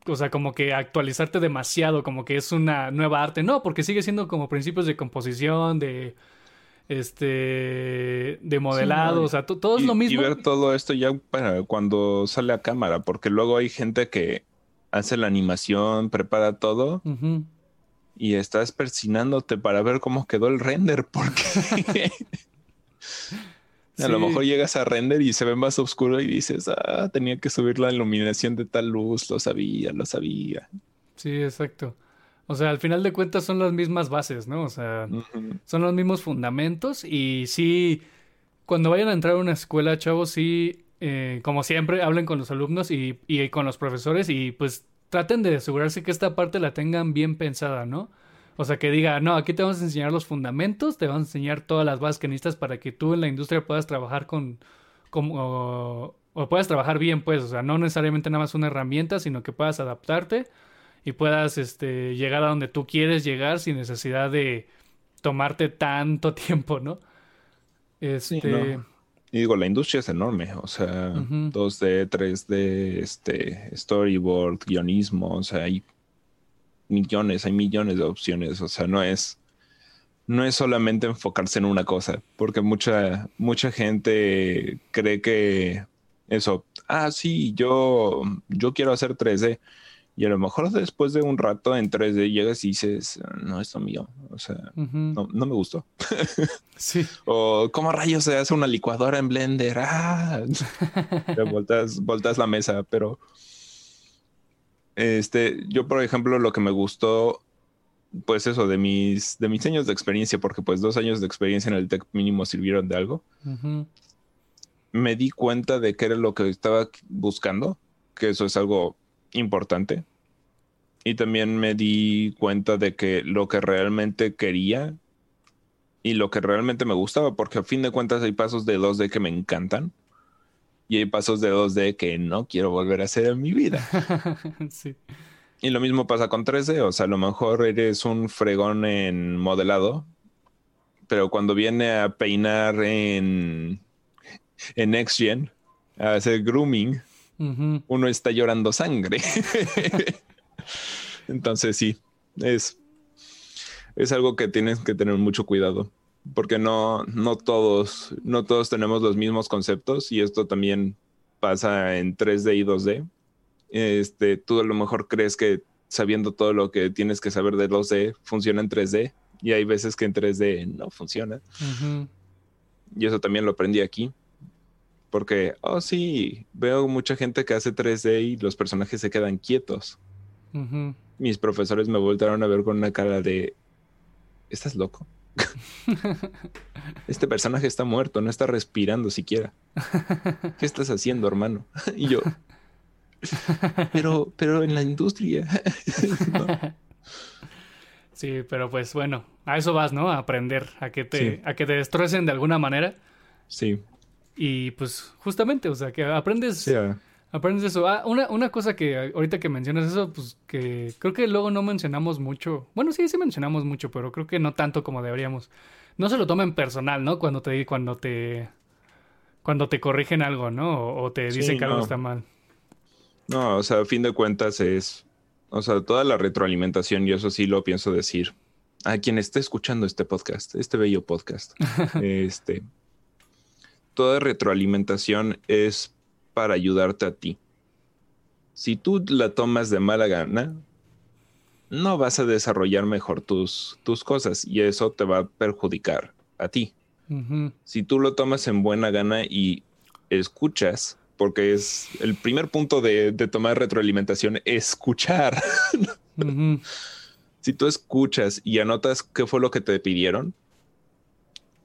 O sea, como que actualizarte demasiado, como que es una nueva arte. No, porque sigue siendo como principios de composición, de este de modelado, o sea, todo es lo mismo. Y ver todo esto ya para cuando sale a cámara, porque luego hay gente que hace la animación, prepara todo y estás persinándote para ver cómo quedó el render, porque a lo mejor llegas a render y se ve más oscuro y dices, ah, tenía que subir la iluminación de tal luz, lo sabía, lo sabía. Sí, exacto. O sea, al final de cuentas son las mismas bases, ¿no? O sea, son los mismos fundamentos y sí, cuando vayan a entrar a una escuela, chavos, sí, eh, como siempre, hablen con los alumnos y, y con los profesores y pues traten de asegurarse que esta parte la tengan bien pensada, ¿no? O sea, que diga, no, aquí te vamos a enseñar los fundamentos, te vamos a enseñar todas las bases que necesitas para que tú en la industria puedas trabajar con, o puedas trabajar bien, pues, o sea, no necesariamente nada más una herramienta, sino que puedas adaptarte y puedas este, llegar a donde tú quieres llegar sin necesidad de tomarte tanto tiempo, ¿no? Este... Y digo, la industria es enorme, o sea, 2D, 3D, este, storyboard, guionismo, o sea, hay millones, hay millones de opciones, o sea, no es, no es solamente enfocarse en una cosa, porque mucha, mucha gente cree que eso, ah, sí, yo, yo quiero hacer 3D. Y a lo mejor después de un rato en 3D llegas y dices, no, esto mío. O sea, no, me gustó. sí. O, ¿cómo rayos se hace una licuadora en Blender? Ah, voltas, voltas la mesa, pero. Este, yo, por ejemplo, lo que me gustó, pues eso, de mis, de mis años de experiencia, porque pues dos años de experiencia en el tech mínimo sirvieron de algo. Me di cuenta de que era lo que estaba buscando, que eso es algo importante. Y también me di cuenta de que lo que realmente quería y lo que realmente me gustaba, porque a fin de cuentas hay pasos de 2D que me encantan y hay pasos de 2D que no quiero volver a hacer en mi vida. Y lo mismo pasa con 3D, o sea, a lo mejor eres un fregón en modelado, pero cuando viene a peinar en, en Next Gen, a hacer grooming, uno está llorando sangre. Entonces sí, es, es algo que tienes que tener mucho cuidado, porque no, no, todos, no todos tenemos los mismos conceptos y esto también pasa en 3D y 2D. Este, tú a lo mejor crees que sabiendo todo lo que tienes que saber de 2D funciona en 3D y hay veces que en 3D no funciona. Y eso también lo aprendí aquí porque, oh sí, veo mucha gente que hace 3D y los personajes se quedan quietos. Mis profesores me voltaron a ver con una cara de, ¿estás loco? este personaje está muerto, no está respirando siquiera. ¿Qué estás haciendo, hermano? y yo, pero, pero en la industria. Sí, pero pues bueno, a eso vas, ¿no? A aprender, a que te, a que te destrocen de alguna manera. Sí. Y pues justamente, o sea, que aprendes, Sí, aprendes eso. Ah, una, una cosa que ahorita que mencionas eso, pues que creo que luego no mencionamos mucho. Bueno, sí, sí mencionamos mucho, pero creo que no tanto como deberíamos. No se lo tomen personal, ¿no? Cuando te, cuando te, cuando te corrigen algo, ¿no? O, o te Sí, dicen que algo no. está mal. No, o sea, a fin de cuentas es, o sea, toda la retroalimentación, y eso sí lo pienso decir, a quien esté escuchando este podcast, este bello podcast, este, toda retroalimentación es para ayudarte a ti. Si tú la tomas de mala gana, no vas a desarrollar mejor tus, tus cosas y eso te va a perjudicar a ti si tú lo tomas en buena gana y escuchas, porque es el primer punto de, de tomar retroalimentación, escuchar. si tú escuchas y anotas qué fue lo que te pidieron,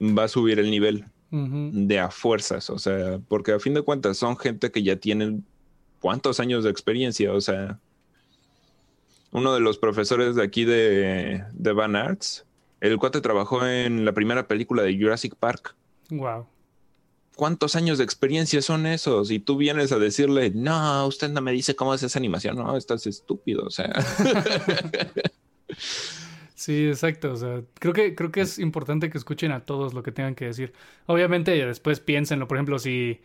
va a subir el nivel de a fuerzas, o sea, porque a fin de cuentas son gente que ya tienen cuántos años de experiencia, o sea, uno de los profesores de aquí de, de Van Arts, el cuate trabajó en la primera película de Jurassic Park. Wow. ¿Cuántos años de experiencia son esos? Y tú vienes a decirle, no, usted no me dice cómo es esa animación. No, estás estúpido. O sea, Sí, exacto. O sea, creo que, creo que es importante que escuchen a todos lo que tengan que decir. Obviamente, después piénsenlo. Por ejemplo, si,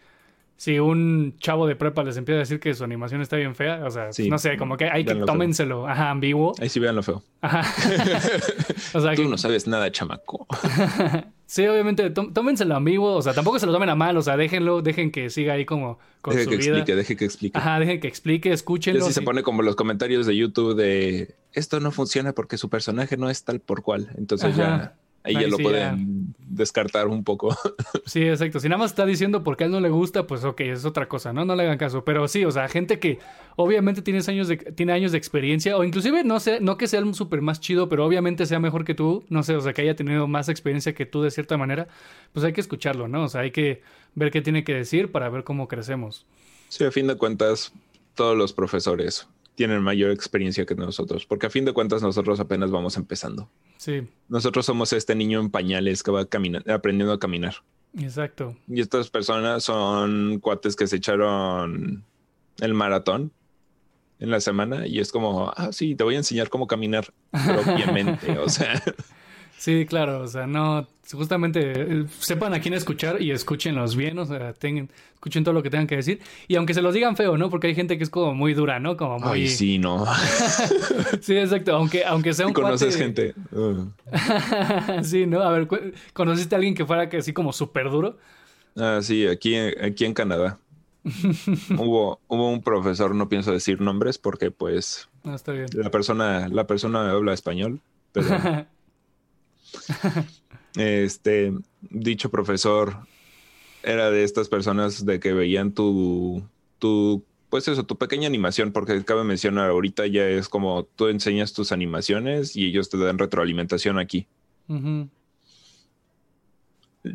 si un chavo de prepa les empieza a decir que su animación está bien fea, o sea, Sí. no sé, como que hay que feo. tómenselo, ajá, ambiguo. ahí sí vean lo feo. Ajá. o sea, Tú que- no sabes nada, chamaco. sí, obviamente, tó- tómenselo ambiguo. O sea, tampoco se lo tomen a mal. O sea, déjenlo, dejen que siga ahí como con Deje su que vida. explique, deje que explique. Ajá, dejen que explique, Y escúchenlo. así se pone como los comentarios de YouTube de esto no funciona porque su personaje no es tal por cual. Entonces Ajá. ya ahí Ahí ya lo pueden descartar un poco. Sí, exacto. Si nada más está diciendo porque a él no le gusta, pues ok, es otra cosa, ¿no? No le hagan caso. Pero sí, o sea, gente que obviamente tienes años de, tiene años de experiencia, o inclusive no sé, no que sea un súper más chido, pero obviamente sea mejor que tú, no sé, o sea, que haya tenido más experiencia que tú de cierta manera, pues hay que escucharlo, ¿no? O sea, hay que ver qué tiene que decir para ver cómo crecemos. Sí, a fin de cuentas, todos los profesores tienen mayor experiencia que nosotros, porque a fin de cuentas nosotros apenas vamos empezando. Sí, Nosotros somos este niño en pañales que va caminando, aprendiendo a caminar. exacto. Y estas personas son cuates que se echaron el maratón en la semana y es como, ah, sí, te voy a enseñar cómo caminar propiamente. o sea, Sí, claro, o sea, no, justamente eh, sepan a quién escuchar y escúchenlos bien, o sea, tengan, escuchen todo lo que tengan que decir. Y aunque se los digan feo, ¿no? Porque hay gente que es como muy dura, ¿no? Como muy... ay, sí, no. Sí, exacto. Aunque, aunque sea un Conoces cuate- gente. Uh. sí, ¿no? A ver, ¿conociste a alguien que fuera así como súper duro? Ah, sí, aquí, aquí en Canadá. hubo, hubo un profesor, no pienso decir nombres porque pues No, está bien. la persona, la persona habla español, pero este dicho profesor era de estas personas de que veían tu, tu, pues eso, tu pequeña animación, porque cabe mencionar, ahorita ya es como tú enseñas tus animaciones y ellos te dan retroalimentación aquí.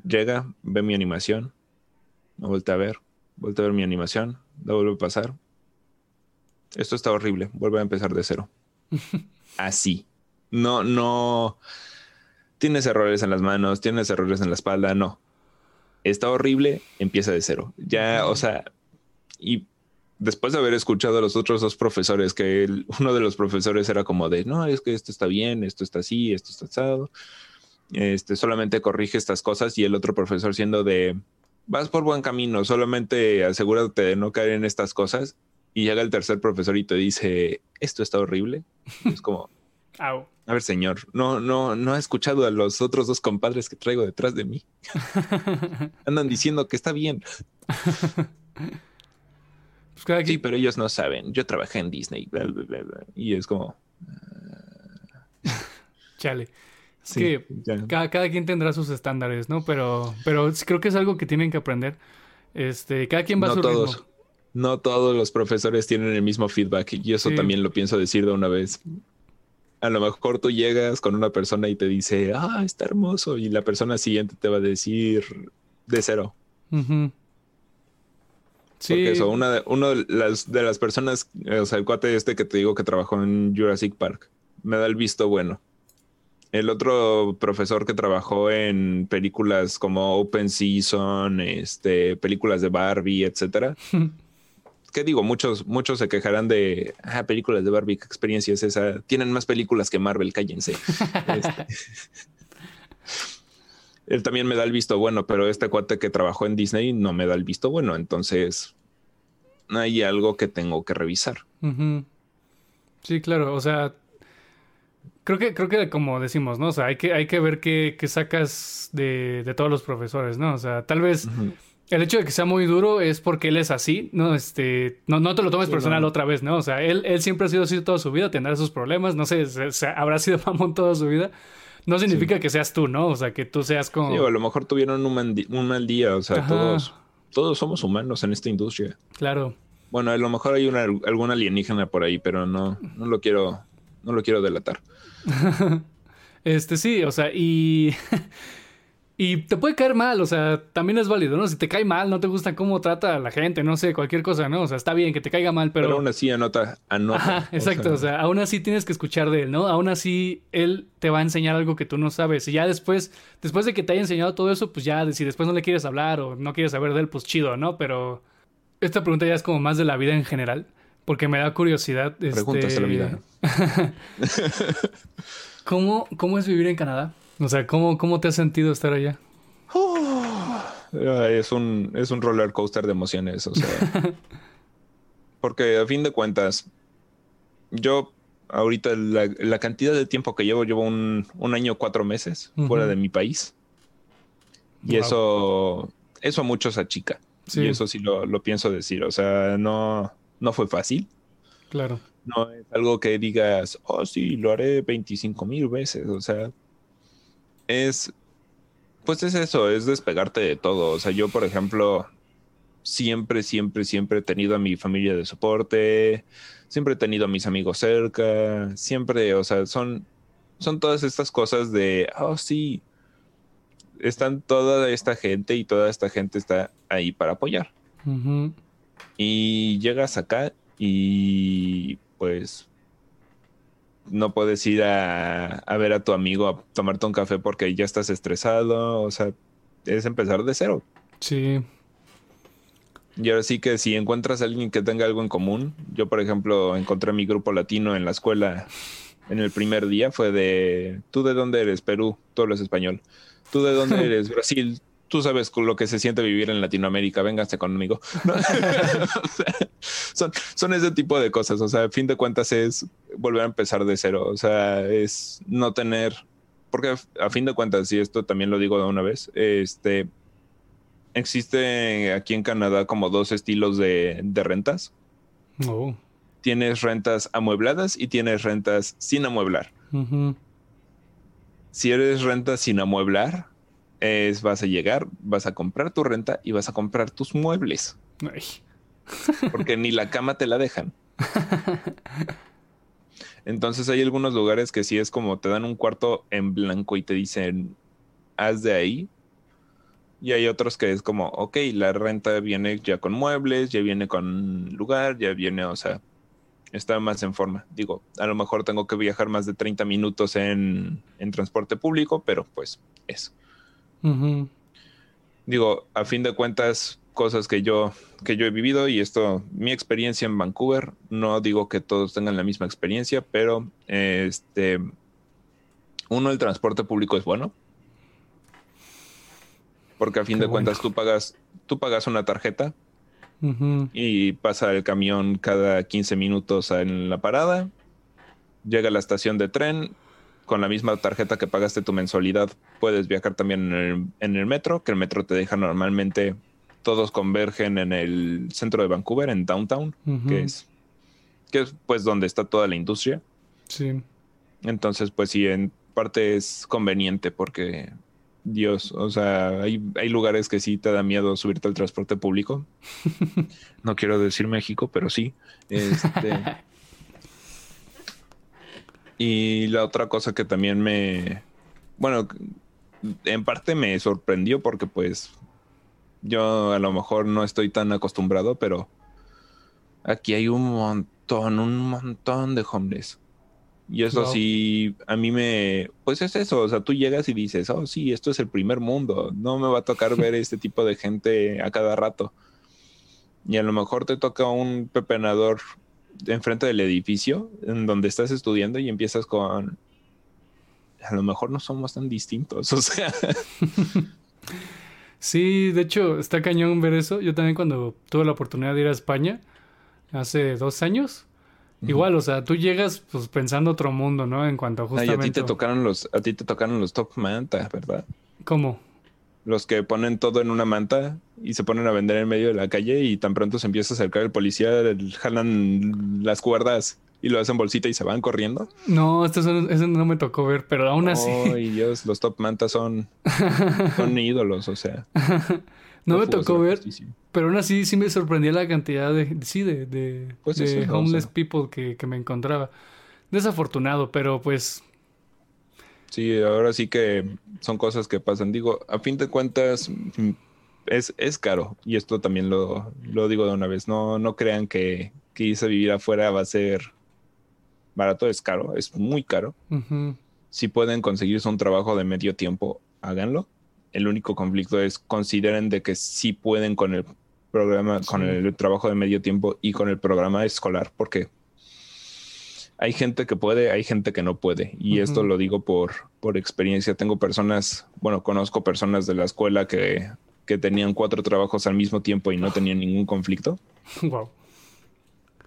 Llega, ve mi animación, me voltea a ver, voltea a ver mi animación, la vuelve a pasar. Esto está horrible, vuelve a empezar de cero. Así. No, no. Tienes errores en las manos, tienes errores en la espalda, no. Está horrible, empieza de cero. Ya, o sea, y después de haber escuchado a los otros dos profesores, que uno de los profesores era como de, no, es que esto está bien, esto está así, esto está asado. Este, solamente corrige estas cosas y el otro profesor siendo de, vas por buen camino, solamente asegúrate de no caer en estas cosas. Y llega el tercer profesor y te dice, esto está horrible. Es como. a ver, señor, no, no, no he escuchado a los otros dos compadres que traigo detrás de mí. Andan diciendo que está bien. Pues cada Sí, pero ellos no saben. Yo trabajé en Disney. bla, bla, bla. Y es como, Chale. Sí, que ya. cada, cada quien tendrá sus estándares, ¿no? Pero, pero creo que es algo que tienen que aprender. Este, cada quien va a no su todos. ritmo. No todos los profesores tienen el mismo feedback y eso Sí. también lo pienso decir de una vez. A lo mejor tú llegas con una persona y te dice, ah, está hermoso, y la persona siguiente te va a decir de cero. Sí, Porque eso, una de, uno de las, de las personas, o sea, el cuate este que te digo que trabajó en Jurassic Park, me da el visto bueno. El otro profesor que trabajó en películas como Open Season, este, películas de Barbie, etcétera. ¿Qué digo? Muchos, muchos se quejarán de ah, películas de Barbie, ¿qué experiencia es esa? Tienen más películas que Marvel, cállense. Este, él también me da el visto bueno, pero este cuate que trabajó en Disney no me da el visto bueno. Entonces, hay algo que tengo que revisar. Sí, claro. O sea, creo que, creo que como decimos, ¿no? O sea, hay que, hay que ver qué, qué sacas de, de, todos los profesores, ¿no? O sea, tal vez el hecho de que sea muy duro es porque él es así, ¿no? Este, no, no te lo tomes personal otra vez, ¿no? O sea, él, él siempre ha sido así toda su vida, tendrá sus problemas, no sé, se, habrá sido mamón toda su vida. No significa que seas tú, ¿no? O sea, que tú seas como... A lo mejor tuvieron un, un mal día, o sea, todos, todos somos humanos en esta industria. Claro. Bueno, a lo mejor hay una, algún alienígena por ahí, pero no, no lo quiero, no lo quiero delatar. este sí, o sea, y y te puede caer mal, o sea, también es válido, ¿no? Si te cae mal, no te gusta cómo trata a la gente, no sé, cualquier cosa, ¿no? O sea, está bien que te caiga mal, pero. Pero aún así anota, anota. Ajá, exacto, o sea... aún así tienes que escuchar de él, ¿no? Aún así él te va a enseñar algo que tú no sabes. Y ya después, después de que te haya enseñado todo eso, pues ya, si después no le quieres hablar o no quieres saber de él, pues chido, ¿no? Pero esta pregunta ya es como más de la vida en general, porque me da curiosidad. Preguntas de la vida. ¿Cómo, ¿Cómo es vivir en Canadá? O sea, ¿cómo, cómo te has sentido estar allá? es, un, es un roller coaster de emociones, o sea. porque a fin de cuentas, yo ahorita la, cantidad de tiempo que llevo, llevo un, un año, cuatro meses fuera de mi país. Y eso, eso a muchos achica. Y eso sí lo, lo, pienso decir. O sea, no, no fue fácil. Claro. No es algo que digas, oh, sí, lo haré 25 mil veces. O sea, es, pues es eso, es despegarte de todo. O sea, yo, por ejemplo, siempre, siempre, siempre he tenido a mi familia de soporte, siempre he tenido a mis amigos cerca, siempre, o sea, son, son todas estas cosas de, oh, sí, están toda esta gente y toda esta gente está ahí para apoyar. Y llegas acá y pues no puedes ir a, ver a tu amigo a tomarte un café porque ya estás estresado. O sea, es empezar de cero. Sí. Y ahora sí que si encuentras a alguien que tenga algo en común, yo por ejemplo encontré mi grupo latino en la escuela en el primer día, fue de, ¿tú de dónde eres? Perú, tú hablas español. ¿Tú de dónde eres? Brasil, tú sabes lo que se siente vivir en Latinoamérica, véngase conmigo. son, son ese tipo de cosas, o sea, a fin de cuentas es volver a empezar de cero, o sea, es no tener, porque a fin de cuentas, y esto también lo digo de una vez, este, existe aquí en Canadá como dos estilos de, rentas. Oh. Tienes rentas amuebladas y tienes rentas sin amueblar. Si eres renta sin amueblar, es vas a llegar, vas a comprar tu renta y vas a comprar tus muebles. Porque ni la cama te la dejan. Entonces hay algunos lugares que sí es como te dan un cuarto en blanco y te dicen, haz de ahí. Y hay otros que es como, ok, la renta viene ya con muebles, ya viene con lugar, ya viene, o sea, está más en forma. Digo, a lo mejor tengo que viajar más de 30 minutos en, en transporte público, pero pues eso. Digo, a fin de cuentas, cosas que yo, que yo he vivido y esto, mi experiencia en Vancouver, no digo que todos tengan la misma experiencia, pero este, uno, el transporte público es bueno. Porque a fin de cuentas tú pagas, tú pagas una tarjeta y pasa el camión cada 15 minutos en la parada, llega a la estación de tren, con la misma tarjeta que pagaste tu mensualidad, puedes viajar también en el, metro, que el metro te deja normalmente, todos convergen en el centro de Vancouver, en Downtown, que es que es pues donde está toda la industria. Sí. Entonces, pues sí, en parte es conveniente porque Dios, o sea, hay, hay, lugares que sí te da miedo subirte al transporte público. no quiero decir México, pero sí. Este, Y la otra cosa que también me, bueno, en parte me sorprendió porque pues yo a lo mejor no estoy tan acostumbrado, pero aquí hay un montón, un montón de homeless. Y eso sí, a mí me, pues es eso, o sea, tú llegas y dices, oh sí, esto es el primer mundo, no me va a tocar ver este tipo de gente a cada rato. Y a lo mejor te toca un pepenador enfrente del edificio en donde estás estudiando y empiezas con, a lo mejor no somos tan distintos, o sea, Sí, de hecho, está cañón ver eso. Yo también cuando tuve la oportunidad de ir a España, hace dos años, igual, o sea, tú llegas pues pensando otro mundo, ¿no? En cuanto a Ay, justamente... a ti te tocaron los, a ti te tocaron los top manta, ¿verdad? ¿Cómo? Los que ponen todo en una manta y se ponen a vender en medio de la calle y tan pronto se empieza a acercar el policía, jalan las cuerdas y lo hacen bolsita y se van corriendo. No, esto eso, eso no me tocó ver, pero aún así... Ay, Dios, los top mantas son, son ídolos, o sea. no me tocó ver, justicia. pero aún así sí me sorprendía la cantidad de... Sí, de, de, Pues de o homeless sea. people que, que me encontraba. Desafortunado, pero pues... Sí, ahora sí que son cosas que pasan. Digo, a fin de cuentas, mm, es, es caro. Y esto también lo, lo digo de una vez. No, no crean que, que irse a vivir afuera va a ser barato. Es caro, es muy caro. Si pueden conseguirse un trabajo de medio tiempo, háganlo. El único conflicto es consideren de que sí pueden con el programa, con el trabajo de medio tiempo y con el programa escolar, porque hay gente que puede, hay gente que no puede. Y esto lo digo por, por experiencia. Tengo personas, bueno, conozco personas de la escuela que, que tenían cuatro trabajos al mismo tiempo y no tenían ningún conflicto Wow.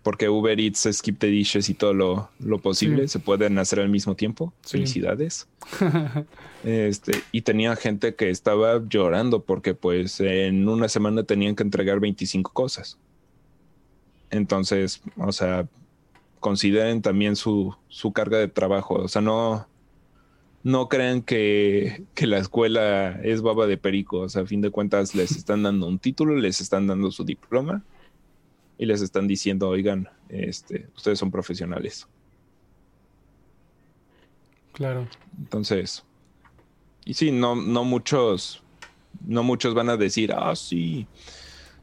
porque Uber Eats, Skip the Dishes y todo lo, lo posible Sí. se pueden hacer al mismo tiempo. Sí. Felicidades. Este, y tenía gente que estaba llorando porque pues en una semana tenían que entregar 25 cosas. Entonces, o sea, consideren también su, su carga de trabajo. O sea, no, no crean que, que la escuela es baba de perico. O sea, a fin de cuentas les están dando un título, les están dando su diploma y les están diciendo, oigan, este, ustedes son profesionales. claro. Entonces, y sí, no, no muchos, no muchos van a decir, ah, sí,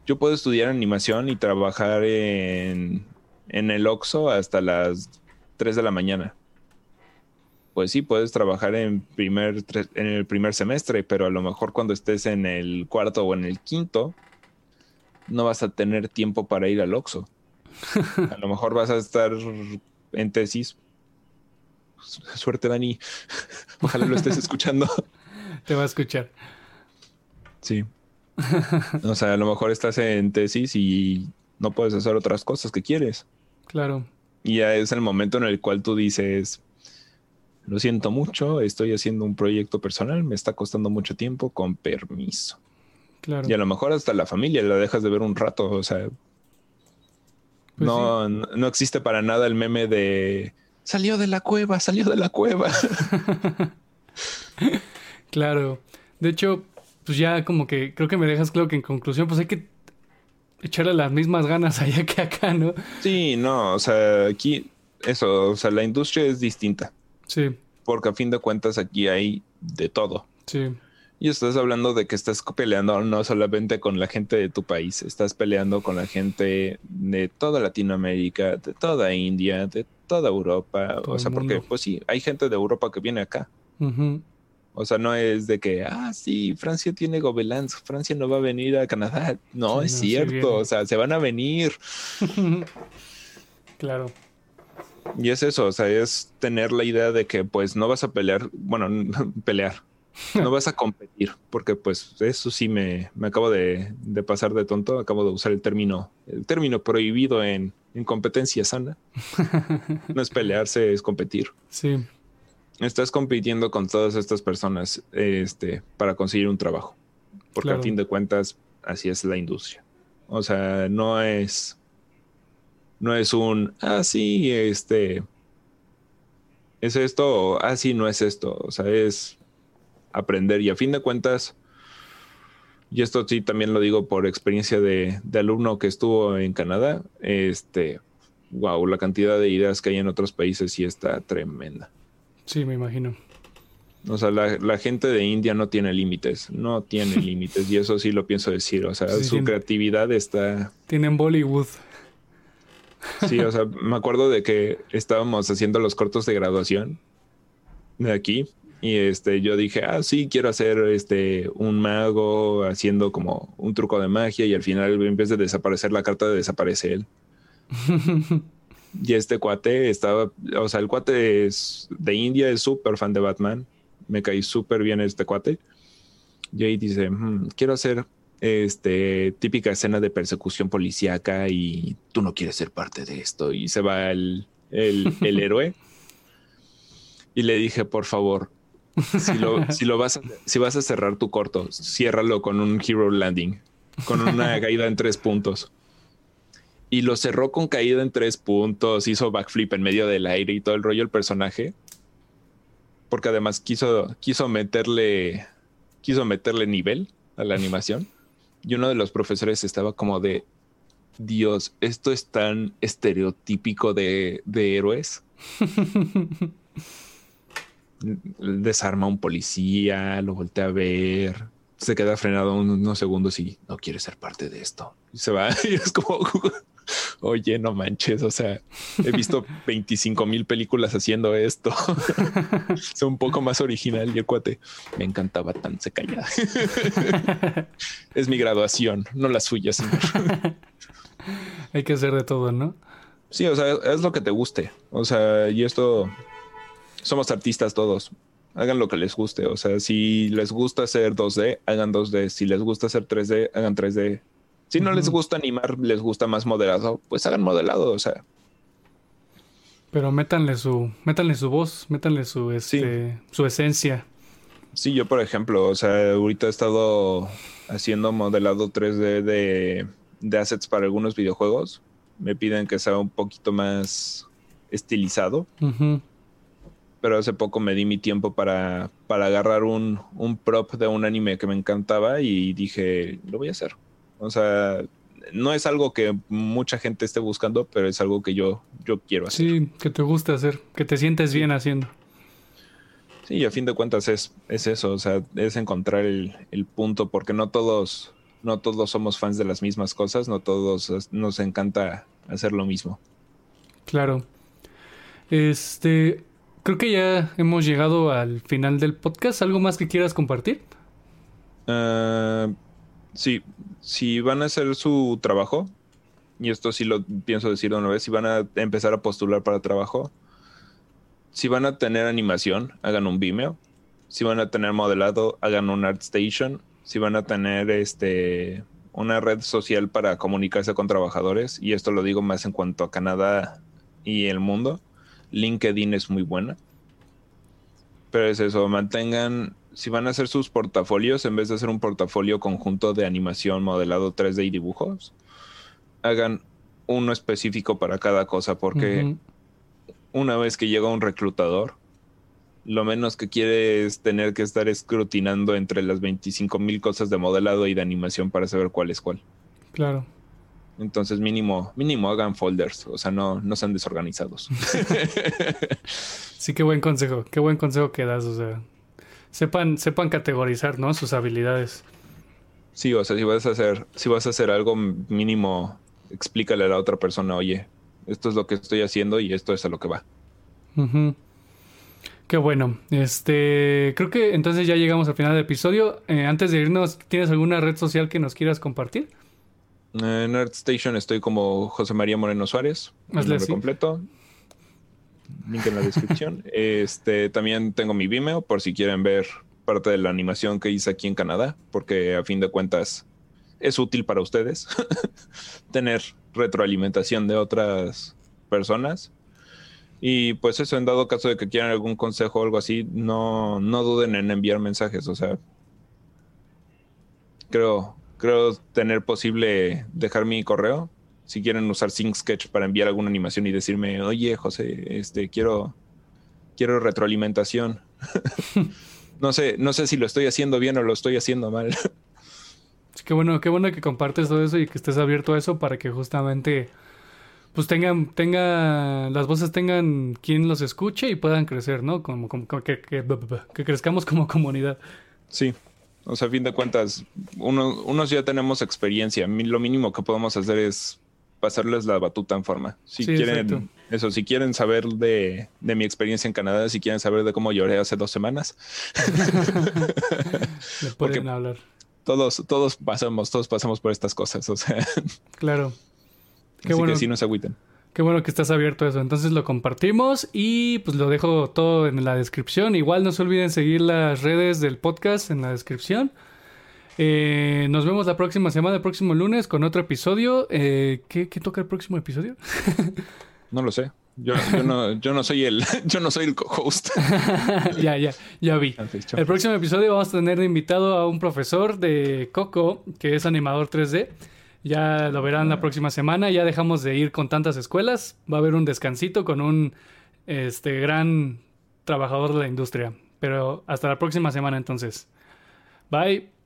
yo puedo estudiar animación y trabajar en, en el Oxxo hasta las 3 de la mañana. Pues sí, puedes trabajar en, primer, en el primer semestre, pero a lo mejor cuando estés en el cuarto o en el quinto, no vas a tener tiempo para ir al Oxxo. A lo mejor vas a estar en tesis. Su- Suerte, Dani. Ojalá lo estés escuchando. Te va a escuchar. Sí. O sea, a lo mejor estás en tesis y no puedes hacer otras cosas que quieres. Claro. Y ya es el momento en el cual tú dices, lo siento mucho, estoy haciendo un proyecto personal, me está costando mucho tiempo, con permiso. Claro. Y a lo mejor hasta la familia la dejas de ver un rato, o sea, Pues no, no no existe para nada el meme de salió de la cueva, salió de la cueva. Claro. De hecho, pues ya como que creo que me dejas claro que en conclusión, pues hay que echarle las mismas ganas allá que acá, ¿no? Sí, no, o sea, aquí, eso, o sea, la industria es distinta, Sí, porque a fin de cuentas aquí hay de todo. sí, Y estás hablando de que estás peleando no solamente con la gente de tu país, estás peleando con la gente de toda Latinoamérica, de toda India, de toda Europa. Todo o sea, porque pues sí, hay gente de Europa que viene acá. Ujú. O sea, no es de que, ah, sí, Francia tiene Gobelins, Francia no va a venir a Canadá. No, es sí cierto, o sea, se van a venir. claro. Y es eso, o sea, es tener la idea de que pues no vas a pelear, bueno, pelear, no vas a competir, porque pues eso sí me, me acabo de, de pasar de tonto, acabo de usar el término, el término prohibido en, en competencia sana. No es pelearse, es competir. Sí, Estás compitiendo con todas estas personas este, para conseguir un trabajo, porque Claro. a fin de cuentas así es la industria. O sea, no es no es un, ah, sí, este, es esto, o, ah, sí, no es esto. O sea, es aprender. Y a fin de cuentas, y esto sí también lo digo por experiencia de, de alumno que estuvo en Canadá, este, wow, la cantidad de ideas que hay en otros países sí está tremenda. Sí, me imagino. O sea, la, la gente de India no tiene límites, no tiene límites, y eso sí lo pienso decir. O sea, Sí, su creatividad está, Tienen Bollywood. Sí, o sea, me acuerdo de que estábamos haciendo los cortos de graduación de aquí y este yo dije, "Ah, sí, quiero hacer este un mago haciendo como un truco de magia y al final en vez de desaparecer la carta desaparece él." y este cuate estaba, o sea, el cuate es de India, es súper fan de Batman. Me caí súper bien este cuate. Y ahí dice, "Hmm, quiero hacer este típica escena de persecución policíaca y tú no quieres ser parte de esto. Y se va el, el, el héroe. Y le dije, por favor, si lo, si lo vas a, si vas a cerrar tu corto, ciérralo con un hero landing, con una caída en tres puntos. Y lo cerró con caída en tres puntos, hizo backflip en medio del aire y todo el rollo el personaje. Porque además quiso, quiso meterle, quiso meterle nivel a la animación. Y uno de los profesores estaba como de, Dios, esto es tan estereotípico de, de héroes. Desarma a un policía, lo voltea a ver, se queda frenado unos segundos y no quiere ser parte de esto. Y se va y es como, oye, no manches, o sea, he visto 25 mil películas haciendo esto. es un poco más original y el cuate me encantaba tan se callada. es mi graduación, no la suya, señor. Hay que hacer de todo, ¿no? Sí, o sea, es lo que te guste. O sea, y esto somos artistas todos. Hagan lo que les guste. O sea, si les gusta hacer 2D, hagan 2D. Si les gusta hacer 3D, hagan 3D. Si no les gusta animar, les gusta más modelado, pues hagan modelado. O sea, Pero métanle su, métanle su voz, métanle su, este, su esencia. sí, yo por ejemplo, o sea, ahorita he estado haciendo modelado 3D de, de assets para algunos videojuegos. Me piden que sea un poquito más estilizado. Pero hace poco me di mi tiempo para, para agarrar un, un prop de un anime que me encantaba y dije, lo voy a hacer. O sea, no es algo que mucha gente esté buscando, pero es algo que yo, yo quiero hacer. Sí. Sí, que te guste hacer, que te sientes bien haciendo. y a fin de cuentas es, es eso, o sea, es encontrar el, el punto, porque no todos, no todos somos fans de las mismas cosas, no todos nos encanta hacer lo mismo. Claro. Este, creo que ya hemos llegado al final del podcast. ¿Algo más que quieras compartir? Ah, sí, si van a hacer su trabajo, y esto sí lo pienso decir de una vez, si van a empezar a postular para trabajo, si van a tener animación, hagan un Vimeo. Si van a tener modelado, hagan un ArtStation. Si van a tener este una red social para comunicarse con trabajadores, y esto lo digo más en cuanto a Canadá y el mundo, LinkedIn es muy buena. Pero es eso, mantengan, si van a hacer sus portafolios, en vez de hacer un portafolio conjunto de animación, modelado 3D y dibujos, hagan uno específico para cada cosa, porque una vez que llega un reclutador, lo menos que quiere es tener que estar escrutinando entre las 25 mil cosas de modelado y de animación para saber cuál es cuál. Claro. Entonces mínimo, mínimo hagan folders, o sea, no, no sean desorganizados. Sí, qué buen consejo, qué buen consejo que das, o sea, sepan, sepan categorizar, ¿no? Sus habilidades. Sí, o sea, si vas a hacer, si vas a hacer algo mínimo, explícale a la otra persona, oye, esto es lo que estoy haciendo y esto es a lo que va. Qué bueno. Este, creo que entonces ya llegamos al final del episodio. Eh, antes de irnos, ¿tienes alguna red social que nos quieras compartir? En ArtStation estoy como José María Moreno Suárez, Hazle así. completo. Link en la descripción. este, también tengo mi Vimeo por si quieren ver parte de la animación que hice aquí en Canadá, porque a fin de cuentas es útil para ustedes tener retroalimentación de otras personas. Y pues eso, en dado caso de que quieran algún consejo o algo así, no, no duden en enviar mensajes. O sea, creo, creo tener posible dejar mi correo. Si quieren usar Sync Sketch para enviar alguna animación y decirme, oye, José, este, quiero, quiero retroalimentación. no sé, no sé si lo estoy haciendo bien o lo estoy haciendo mal. Sí, qué bueno, qué bueno que compartes todo eso y que estés abierto a eso para que justamente pues tengan, tenga, las voces tengan quien los escuche y puedan crecer, ¿no? Como, como, como que, que, que crezcamos como comunidad. Sí. O sea, a fin de cuentas, uno, unos ya tenemos experiencia. Lo mínimo que podemos hacer es pasarles la batuta en forma. Si Sí, quieren, exacto. eso, si quieren saber de, de mi experiencia en Canadá, si quieren saber de cómo lloré hace dos semanas, Porque- pueden hablar. todos, todos pasamos, todos pasamos por estas cosas. O sea, Claro. Qué así bueno. que sí no se agüiten. Qué bueno que estás abierto a eso. Entonces lo compartimos y pues lo dejo todo en la descripción. Igual no se olviden seguir las redes del podcast en la descripción. Eh, nos vemos la próxima semana, el próximo lunes, con otro episodio. Eh, ¿qué, qué toca el próximo episodio? No lo sé. Yo, yo no, yo no soy el, yo no soy el co-host. ya, ya, ya vi. El próximo episodio vamos a tener invitado a un profesor de Coco, que es animador 3D. Ya lo verán la próxima semana. Ya dejamos de ir con tantas escuelas. Va a haber un descansito con un este gran trabajador de la industria. Pero hasta la próxima semana entonces. Bye.